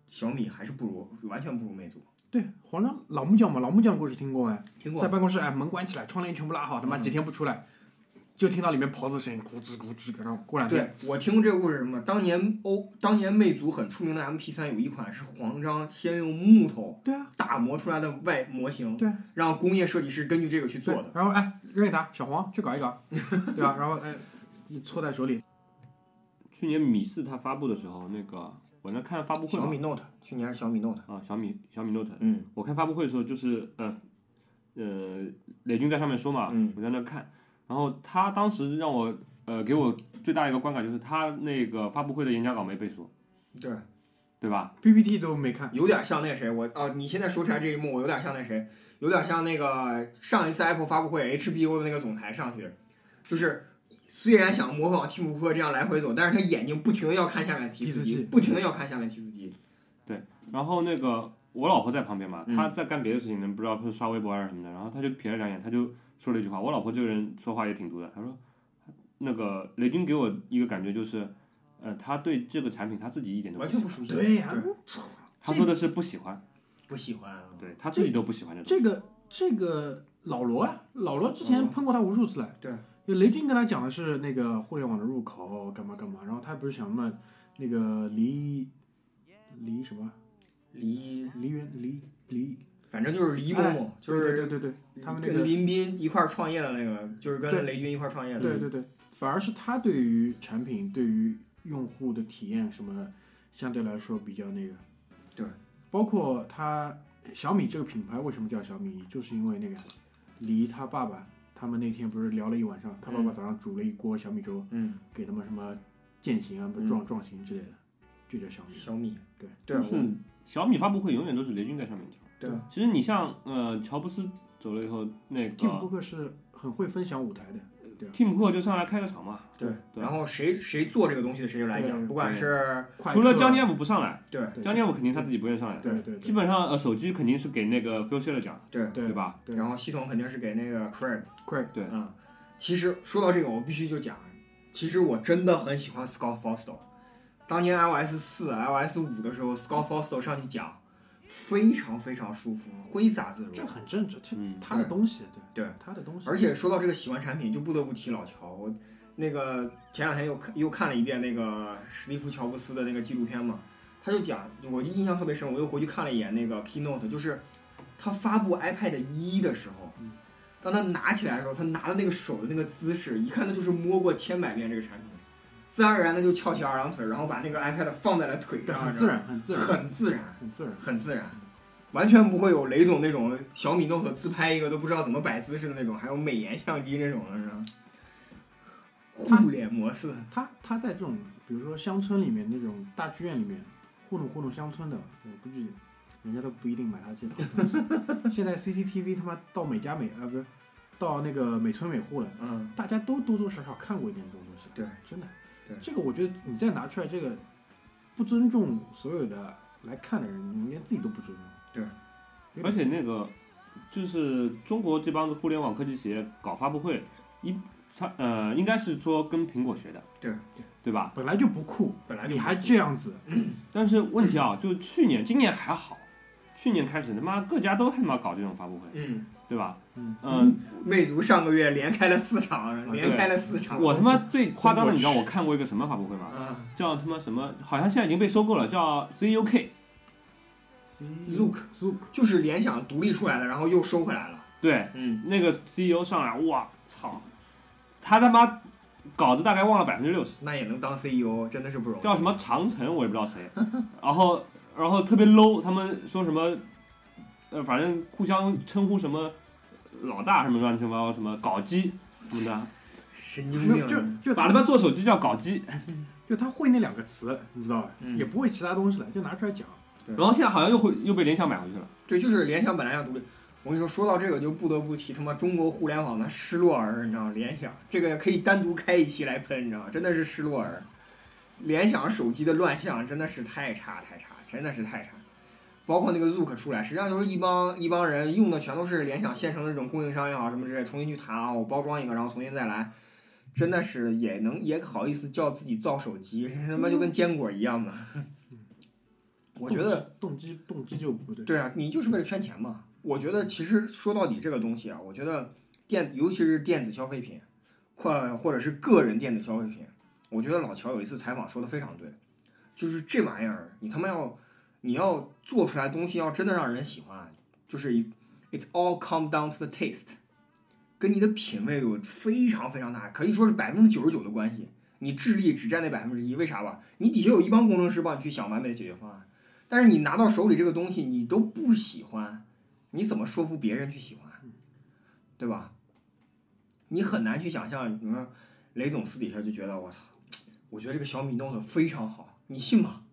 D: 小米还是不如，完全不如魅族。
B: 对，黄章老木匠嘛，老木匠的故事听过哎，
D: 听过
B: 在？办公室哎门关起来，窗帘全部拉好，他妈
D: 嗯
B: 几天不出来，就听到里面刨子声音，咕吱咕吱，然后过两天，
D: 对我听过这个故事什么？当年欧，当年魅族很出名的 MP 三有一款是黄章先用木头
B: 对啊，
D: 打磨出来的外模型，
B: 对，
D: 让工业设计师根据这个去做的。
B: 然后哎扔给他，小黄去搞一搞，对吧？然后哎你搓在手里，
C: 去年米四它发布的时候，那个我在看发布会
D: 小米 Note，去年是小米 Note，
C: 啊，小米小米 Note，
D: 嗯。
C: 我看发布会的时候就是呃呃，雷军在上面说嘛，
D: 嗯。
C: 我在那看，然后他当时让我呃给我最大一个观感就是他那个发布会的演讲稿没背熟，
D: 对，
C: 对吧
B: ？PPT 都没看，
D: 有点像那谁，我哦，你现在说出来这一幕，我有点像那谁，有点像那个上一次 Apple 发布会 HBO 的那个总裁上去，就是虽然想模仿蒂姆·库克这样来回走，但是他眼睛不停的要看下面提词机，不停的要看下面提词机。
C: 然后那个我老婆在旁边嘛，
D: 嗯
C: 她在干别的事情呢，不知道是刷微博还是什么的，然后她就瞥了两眼，她就说了一句话。我老婆这个人说话也挺毒的，她说，那个雷军给我一个感觉就是，呃，他对这个产品他自己一点都不，
D: 完全不熟悉。
B: 对呀、
C: 他说的是不喜欢，
D: 不喜欢啊。
C: 对他自己都不喜欢这种。
B: 这个这个老罗啊，老罗之前喷过他无数次了。
D: 对，
B: 就雷军跟他讲的是那个互联网的入口干嘛干嘛，然后他不是想什么那个黎黎什么
D: 黎，
B: 黎元黎黎，
D: 反正就是黎某某，就是
B: 对对对对，他们那
D: 跟
B: 个
D: 林斌一块儿创业的那个，就是跟雷军一块儿创业的。
B: 对对对，反而是他对于产品、对于用户的体验什么，相对来说比较那个。
D: 对，
B: 包括他小米这个品牌为什么叫小米，就是因为那个黎他爸爸，他们那天不是聊了一晚上，他爸爸早上煮了一锅小米粥，
D: 嗯，
B: 给他们什么践行啊、
D: 嗯
B: 壮壮行之类的，就叫小米。
D: 小米。
B: 对
D: 对，
C: 是小米发布会永远都是雷军在上面讲。
D: 对
C: 其实你像呃乔布斯走了以后，那
B: 蒂姆·库
C: 个
B: 克是很会分享舞台的，
C: 蒂姆·库克就上来开个场嘛。
D: 对，然后谁谁做这个东西的谁就来讲，不管是
B: 快
C: 除了江建武不上来，
D: 对。
B: 对
C: 江建武肯定他自己不愿意上来。
B: 对对对。
C: 基本上呃手机肯定是给那个 Phil Schiller 讲，
D: 对，
B: 对
C: 对吧？
B: 对，
D: 然后系统肯定是给那个
B: Craig，Craig
C: 对。
D: 嗯，其实说到这个，我必须就讲，其实我真的很喜欢 Scott Forstall。当年 iOS 四、iOS 五的时候，Scott Forstall 上去讲，非常非常舒服，挥洒自如。
B: 这很正常，这
C: 嗯
B: 他的东西，对
D: 对
B: 他的东西，
D: 而且说到这个喜欢产品，就不得不提老乔。我那个前两天又看又看了一遍那个史蒂夫乔布斯的那个纪录片嘛，他就讲，我就印象特别深，我又回去看了一眼那个 keynote，就是他发布 iPad 一的时候，当他拿起来的时候，他拿的那个手的那个姿势，一看他就是摸过千百遍这个产品，自然而然的就翘起二郎腿，然后把那个 iPad 放在了腿上，
B: 很自然，很自然，
D: 很自然，
B: 很自然。
D: 很自然。完全不会有雷总那种小米 Note 自拍一个都不知道怎么摆姿势的那种，还有美颜相机这种的是吧？互脸模式，
B: 他他在这种比如说乡村里面那种大剧院里面糊弄糊弄乡村的，我估计人家都不一定买他这套。现在 CCTV 他妈到每家每啊不是到那个每村每户了，
D: 嗯，
B: 大家都多多少少看过一点这种东西。
D: 对，
B: 真的。
D: 对。
B: 这个我觉得你再拿出来这个，不尊重所有的来看的人，你连自己都不尊重。对。
C: 而且那个就是中国这帮子互联网科技企业搞发布会，一他呃应该是说跟苹果学的，
D: 对。
C: 对。吧？
B: 本来就不酷，
D: 本来就
B: 你还这样子，
C: 但是问题啊，就去年今年还好，去年开始他妈各家都他妈搞这种发布会，
D: 嗯，
C: 对吧？
B: 嗯
C: 嗯，
D: 魅族上个月连开了四场，
C: 啊
D: 连开了四场，
C: 我他妈最夸张的，你知道我看过一个什么发布会吗？
D: 啊
C: 叫他妈什么？好像现在已经被收购了，叫 ZUK。
D: Zook
B: Zook
D: 就是联想独立出来的，然后又收回来了，
C: 对，
D: 嗯，
C: 那个 CEO 上来，哇操，他他妈稿子大概忘了百分之六十，
D: 那也能当 CEO，真的是不容易。
C: 叫什么长城我也不知道谁，然后然后特别 low，他们说什么，呃，反正互相称呼什么老大什么乱七八糟什么搞基什么的，
D: 神经
B: 没有就，就
C: 把他妈做手机叫搞基，
B: 就他会那两个词，你知道吧？
D: 嗯
B: 也不会其他东西了，就拿出来讲。
C: 然后现在好像又会又被联想买回去了。
D: 对，就是联想本来要独立。我跟你说，说到这个就不得不提他妈中国互联网的失落儿，你知道吗？联想这个可以单独开一期来喷，你知道吗？真的是失落儿。联想手机的乱象真的是太差太差，真的是太差。包括那个 Zook 出来，实际上就是一帮一帮人用的全都是联想现成的这种供应商也好什么之类，重新去谈啊，我包装一个，然后重新再来，真的是也能也好意思叫自己造手机，这他妈就跟坚果一样嘛。我觉得
B: 动机动机就不对。
D: 对啊，你就是为了圈钱嘛。我觉得其实说到底这个东西啊，我觉得电尤其是电子消费品，或或者是个人电子消费品，我觉得老乔有一次采访说的非常对，就是这玩意儿你他妈要你要做出来东西要真的让人喜欢，就是 it's all come down to the taste，跟你的品味有非常非常大，可以说是百分之九十九的关系。你智力只占那百分之一，为啥吧？你底下有一帮工程师帮你去想完美的解决方案，但是你拿到手里这个东西你都不喜欢，你怎么说服别人去喜欢？对吧？你很难去想象，你说雷总私底下就觉得我操，我觉得这个小米 Note 非常好，你信吗？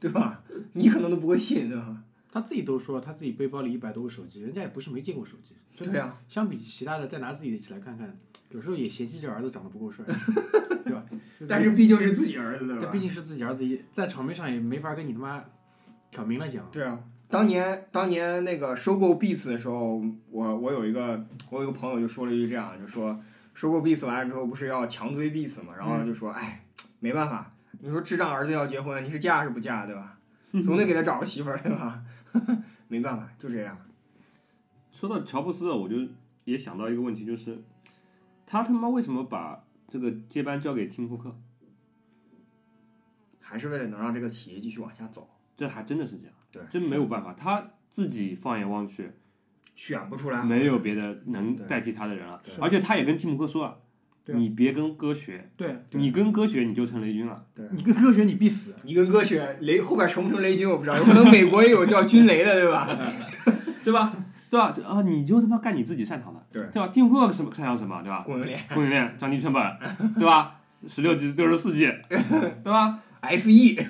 D: 对吧？你可能都不会信，对吧？
B: 他自己都说他自己背包里一百多个手机，人家也不是没见过手机。
D: 对啊，
B: 相比其他的，再拿自己的起来看看，有时候也嫌弃这儿子长得不够帅，对吧？
D: 但是毕竟是自己儿子，对吧
B: 这毕？竟是自己儿子，也在场面上也没法跟你他妈挑明了讲。
D: 对啊，当年当年那个收购 Beats 的时候，我我有一个我有一个朋友就说了一句这样，就说收购 Beats 完了之后不是要强推 Beats 嘛，然后就说哎，没办法，你说智障儿子要结婚，你是嫁是不嫁，对吧？总得给他找个媳妇儿，对吧？没办法，就这样。
C: 说到乔布斯，我就也想到一个问题，就是他他妈为什么把这个接班交给蒂姆·库克？
D: 还是为了能让这个企业继续往下走，
C: 这还真的是这样，
D: 对，
C: 真没有办法，他自己放眼望去，
D: 选不出来，
C: 没有别的能代替他的人了
D: 对。
C: 而且他也跟蒂姆·克说了，你别跟哥学，
B: 对，
C: 你跟哥学你就成雷军了。
B: 你跟哥学你必死。
D: 你跟哥学雷后边成不成雷军我不知道，有可能美国也有叫军雷的，对吧？
C: 对吧？对吧？啊，你就他妈干你自己擅长的，
D: 对
C: 对吧？蒂姆·库克什么擅长什么，对吧？
D: 供应链
C: 供应链、降低成本，对吧？十六 G、六十四 G，对吧
D: ？SE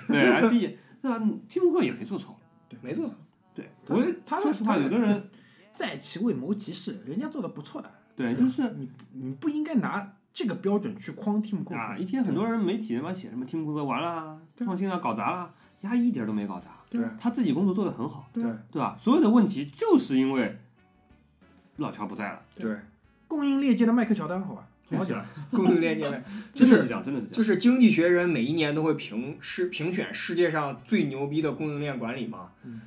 C: 对 SE，那蒂姆·库克也没做错。
D: 对没做错，
C: 对，
B: 他
C: 我也
B: 他
C: 说实话，有的人
B: 在其位谋其事，人家做的不错的。
C: 对就是
B: 你你不应该拿这个标准去框 Tim Cook
C: 啊，一天很多人媒体他妈写什么 Tim Cook 完了，创新啊，搞砸了，压一点都没搞砸，
D: 对。
C: 他自己工作做得很好，
D: 对。
C: 对。吧？所有的问题就是因为老乔不在了，
D: 对，
B: 供应链界的迈克乔丹，好吧，好好讲。
D: 供应链界
C: 真的是这样，真的是这样。
D: 就是《经济学人》每一年都会评世评选世界上最牛逼的供应链管理嘛。
B: 嗯。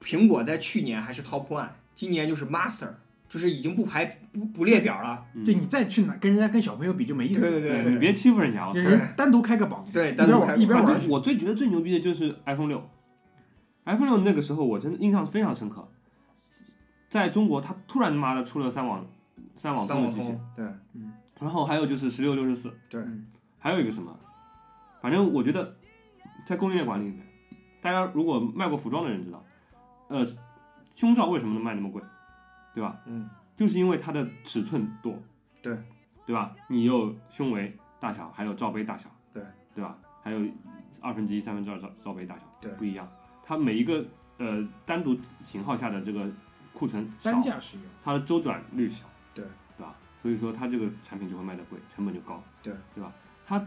D: 苹果在去年还是 Top One，今年就是 Master，就是已经不排不不列表了。
C: 嗯。
B: 对你再去拿跟人家跟小朋友比就没意思。
D: 对对对
C: 你别欺负人家，我操
B: 人人单独开个榜，
D: 对，
B: 一边
D: 单独开
B: 玩一边玩。
C: 我最觉得最牛逼的就是 iPhone 六，iPhone 六那个时候我真的印象非常深刻，在中国它突然他妈的出了三网三网通的机器，
D: 通，对
C: 然后还有就是十六六十四，
D: 对。
C: 还有一个什么，反正我觉得在供应链管理里面，大家如果卖过服装的人知道，呃，胸罩为什么能卖那么贵，对吧？
D: 嗯，
C: 就是因为它的尺寸多，
D: 对，
C: 对吧？你有胸围大小，还有罩杯大小，
D: 对，
C: 对吧？还有二分之一、三分之二罩罩杯大小，
D: 对
C: 不一样。它每一个呃单独型号下的这个库存少
B: 单，价使用。
C: 它的周转率小，
D: 对
C: 对吧？所以说它这个产品就会卖的贵，成本就高，
D: 对
C: 对吧？它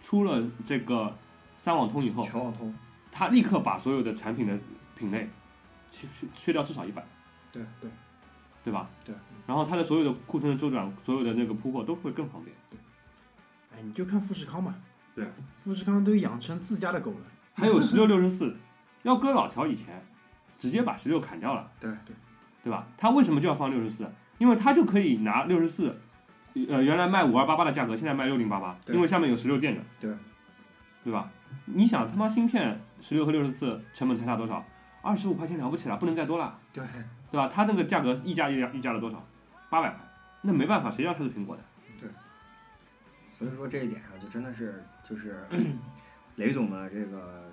C: 出了这个三网通以后，
D: 全网通，
C: 它立刻把所有的产品的品类去去去掉至少一半，
D: 对
B: 对，
C: 对吧？
D: 对。
C: 然后它的所有的库存的周转，所有的那个铺货都会更方便。
B: 对哎，你就看富士康吧。
C: 对。
B: 富士康都养成自家的狗了。
C: 还有十六 六十四，要搁老乔以前，直接把十六砍掉了，
D: 对
B: 对，
C: 对吧？他为什么就要放六十四？因为他就可以拿六十四，呃，原来卖五二八八的价格，现在卖六零八八，
D: 对
C: 因为下面有十六垫着，
D: 对，
C: 对吧？你想他妈芯片十六和六十四成本才差多少？二十五块钱了不起了，不能再多了，
D: 对，
C: 对吧？它那个价格溢价溢价溢价了多少？八百块，那没办法，谁让它是苹果的？
D: 对所以说这一点上就真的是就是 雷总的这个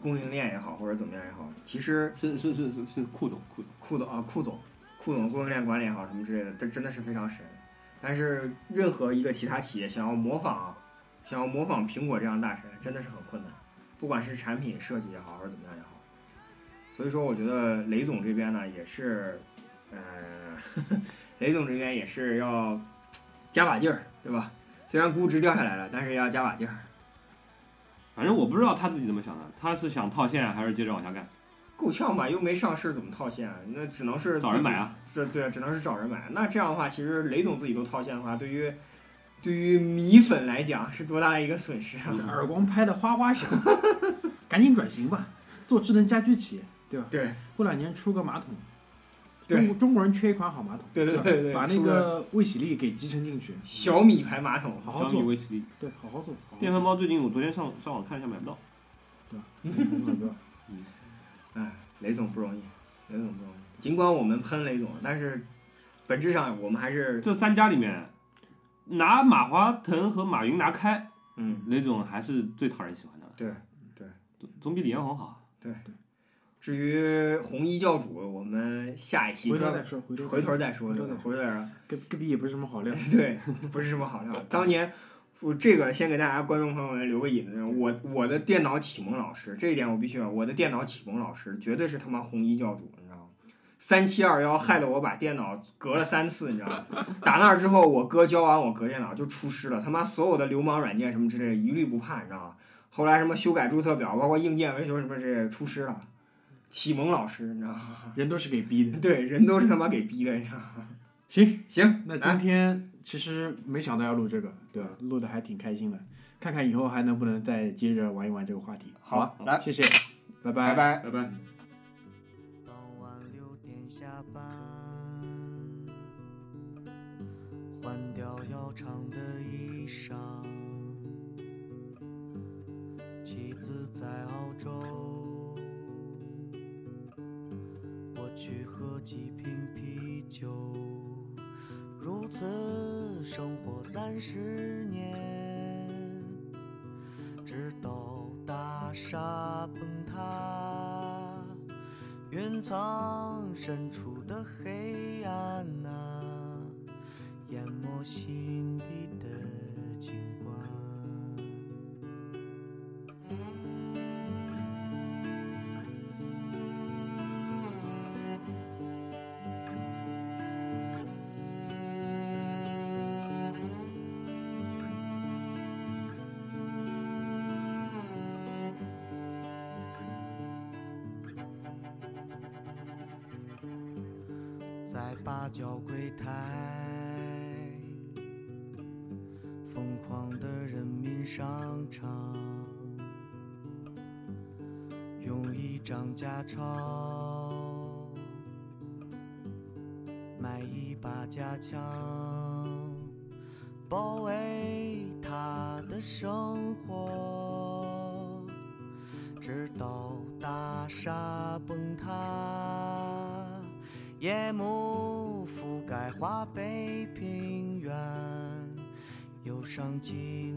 D: 供应链也好，或者怎么样也好，其实
C: 是是是是是库总库总，
D: 库总啊库总库总供应链管理也好什么之类的，这真的是非常神。但是任何一个其他企业想要模仿，想要模仿苹果这样大神，真的是很困难，不管是产品设计也好，或者怎么样也好。所以说，我觉得雷总这边呢，也是，呃，雷总这边也是要加把劲儿，对吧？虽然估值掉下来了，但是要加把劲儿。
C: 反正我不知道他自己怎么想的，他是想套现还是接着往下干？
D: 够呛吧，又没上市，怎么套现啊？那只能是
C: 找人买啊！
D: 这，对，只能是找人买。那这样的话，其实雷总自己都套现的话，对于对于米粉来讲是多大的一个损失啊！
B: 耳光拍的哗哗响，赶紧转型吧，做智能家居企业，对吧？
D: 对。
B: 过两年出个马桶，中国中国人缺一款好马桶，
D: 对对对对
B: 把那个卫喜力给集成进去，
D: 小米牌马桶，
C: 小米
B: 好好做，
C: 卫喜力，
B: 对，好好做，
C: 电饭煲最近我昨天上上网看一下买不到，
B: 做，对吧？嗯。
D: 哎，雷总不容易，雷总不容易。尽管我们喷雷总，但是本质上我们还是
C: 这三家里面，拿马化腾和马云拿开，
D: 嗯，
C: 雷总还是最讨人喜欢的。了，
D: 对。
C: 总总比李彦宏好。
D: 至于红衣教主，我们下一期专
B: 回头再说，回头
D: 回头再说，
B: 回头再说
D: 回头再说。
B: 隔隔壁也不是什么好料，
D: 对，不是什么好料。当年，我这个先给大家观众朋友们留个引子，我我的电脑启蒙老师，这一点我必须要，我的电脑启蒙老师绝对是他妈红衣教主，你知道吗？三七二幺害得我把电脑隔了三次，你知道吗？打那儿之后，我哥教完我隔电脑就出师了，他妈所有的流氓软件什么之类的一律不怕，你知道吗？后来什么修改注册表，包括硬件维修什么之类的出师了，启蒙老师，你知道吗？
B: 人都是给逼的。
D: 对，人都是他妈给逼的，你知道吗？
B: 行，
D: 行，
B: 那今天其实没想到要录这个，对吧？录的还挺开心的，看看以后还能不能再接着玩一玩这个话题。好吧，
D: 来，
B: 谢谢，拜
D: 拜拜。
C: 拜拜。
A: 傍晚六点下班，换掉要长的衣裳。妻子在澳洲，去喝几瓶啤酒。如此生活三十年，直到大厦崩塌。云层深处的黑暗啊，淹没心张假钞买一把假枪，保卫他的生活，直到大厦崩塌。夜幕覆盖华北平原，忧伤浸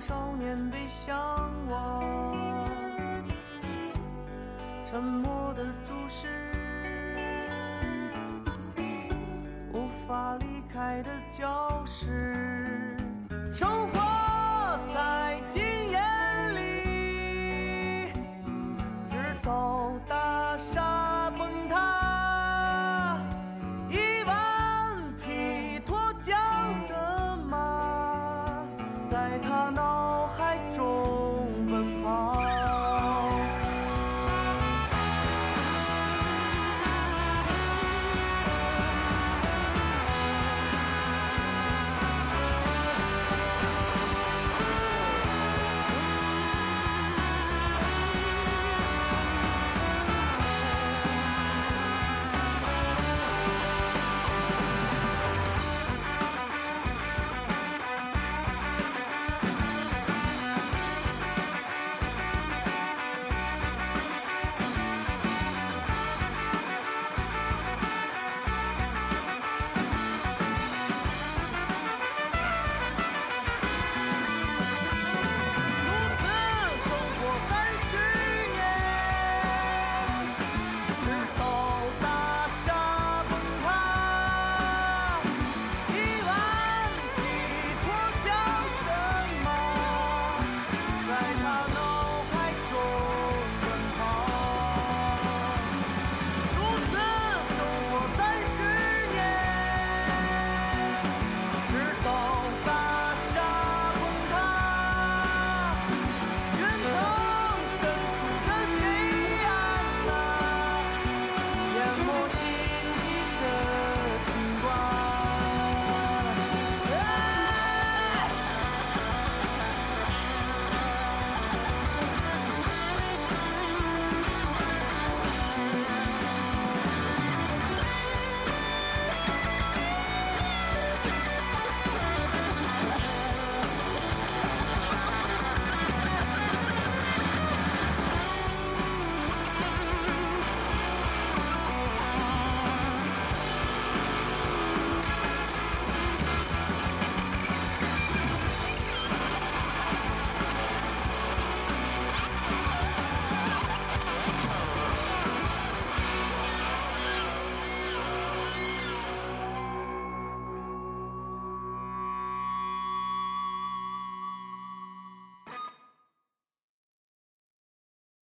A: 少年背向我，沉默的注视，无法离开的教室。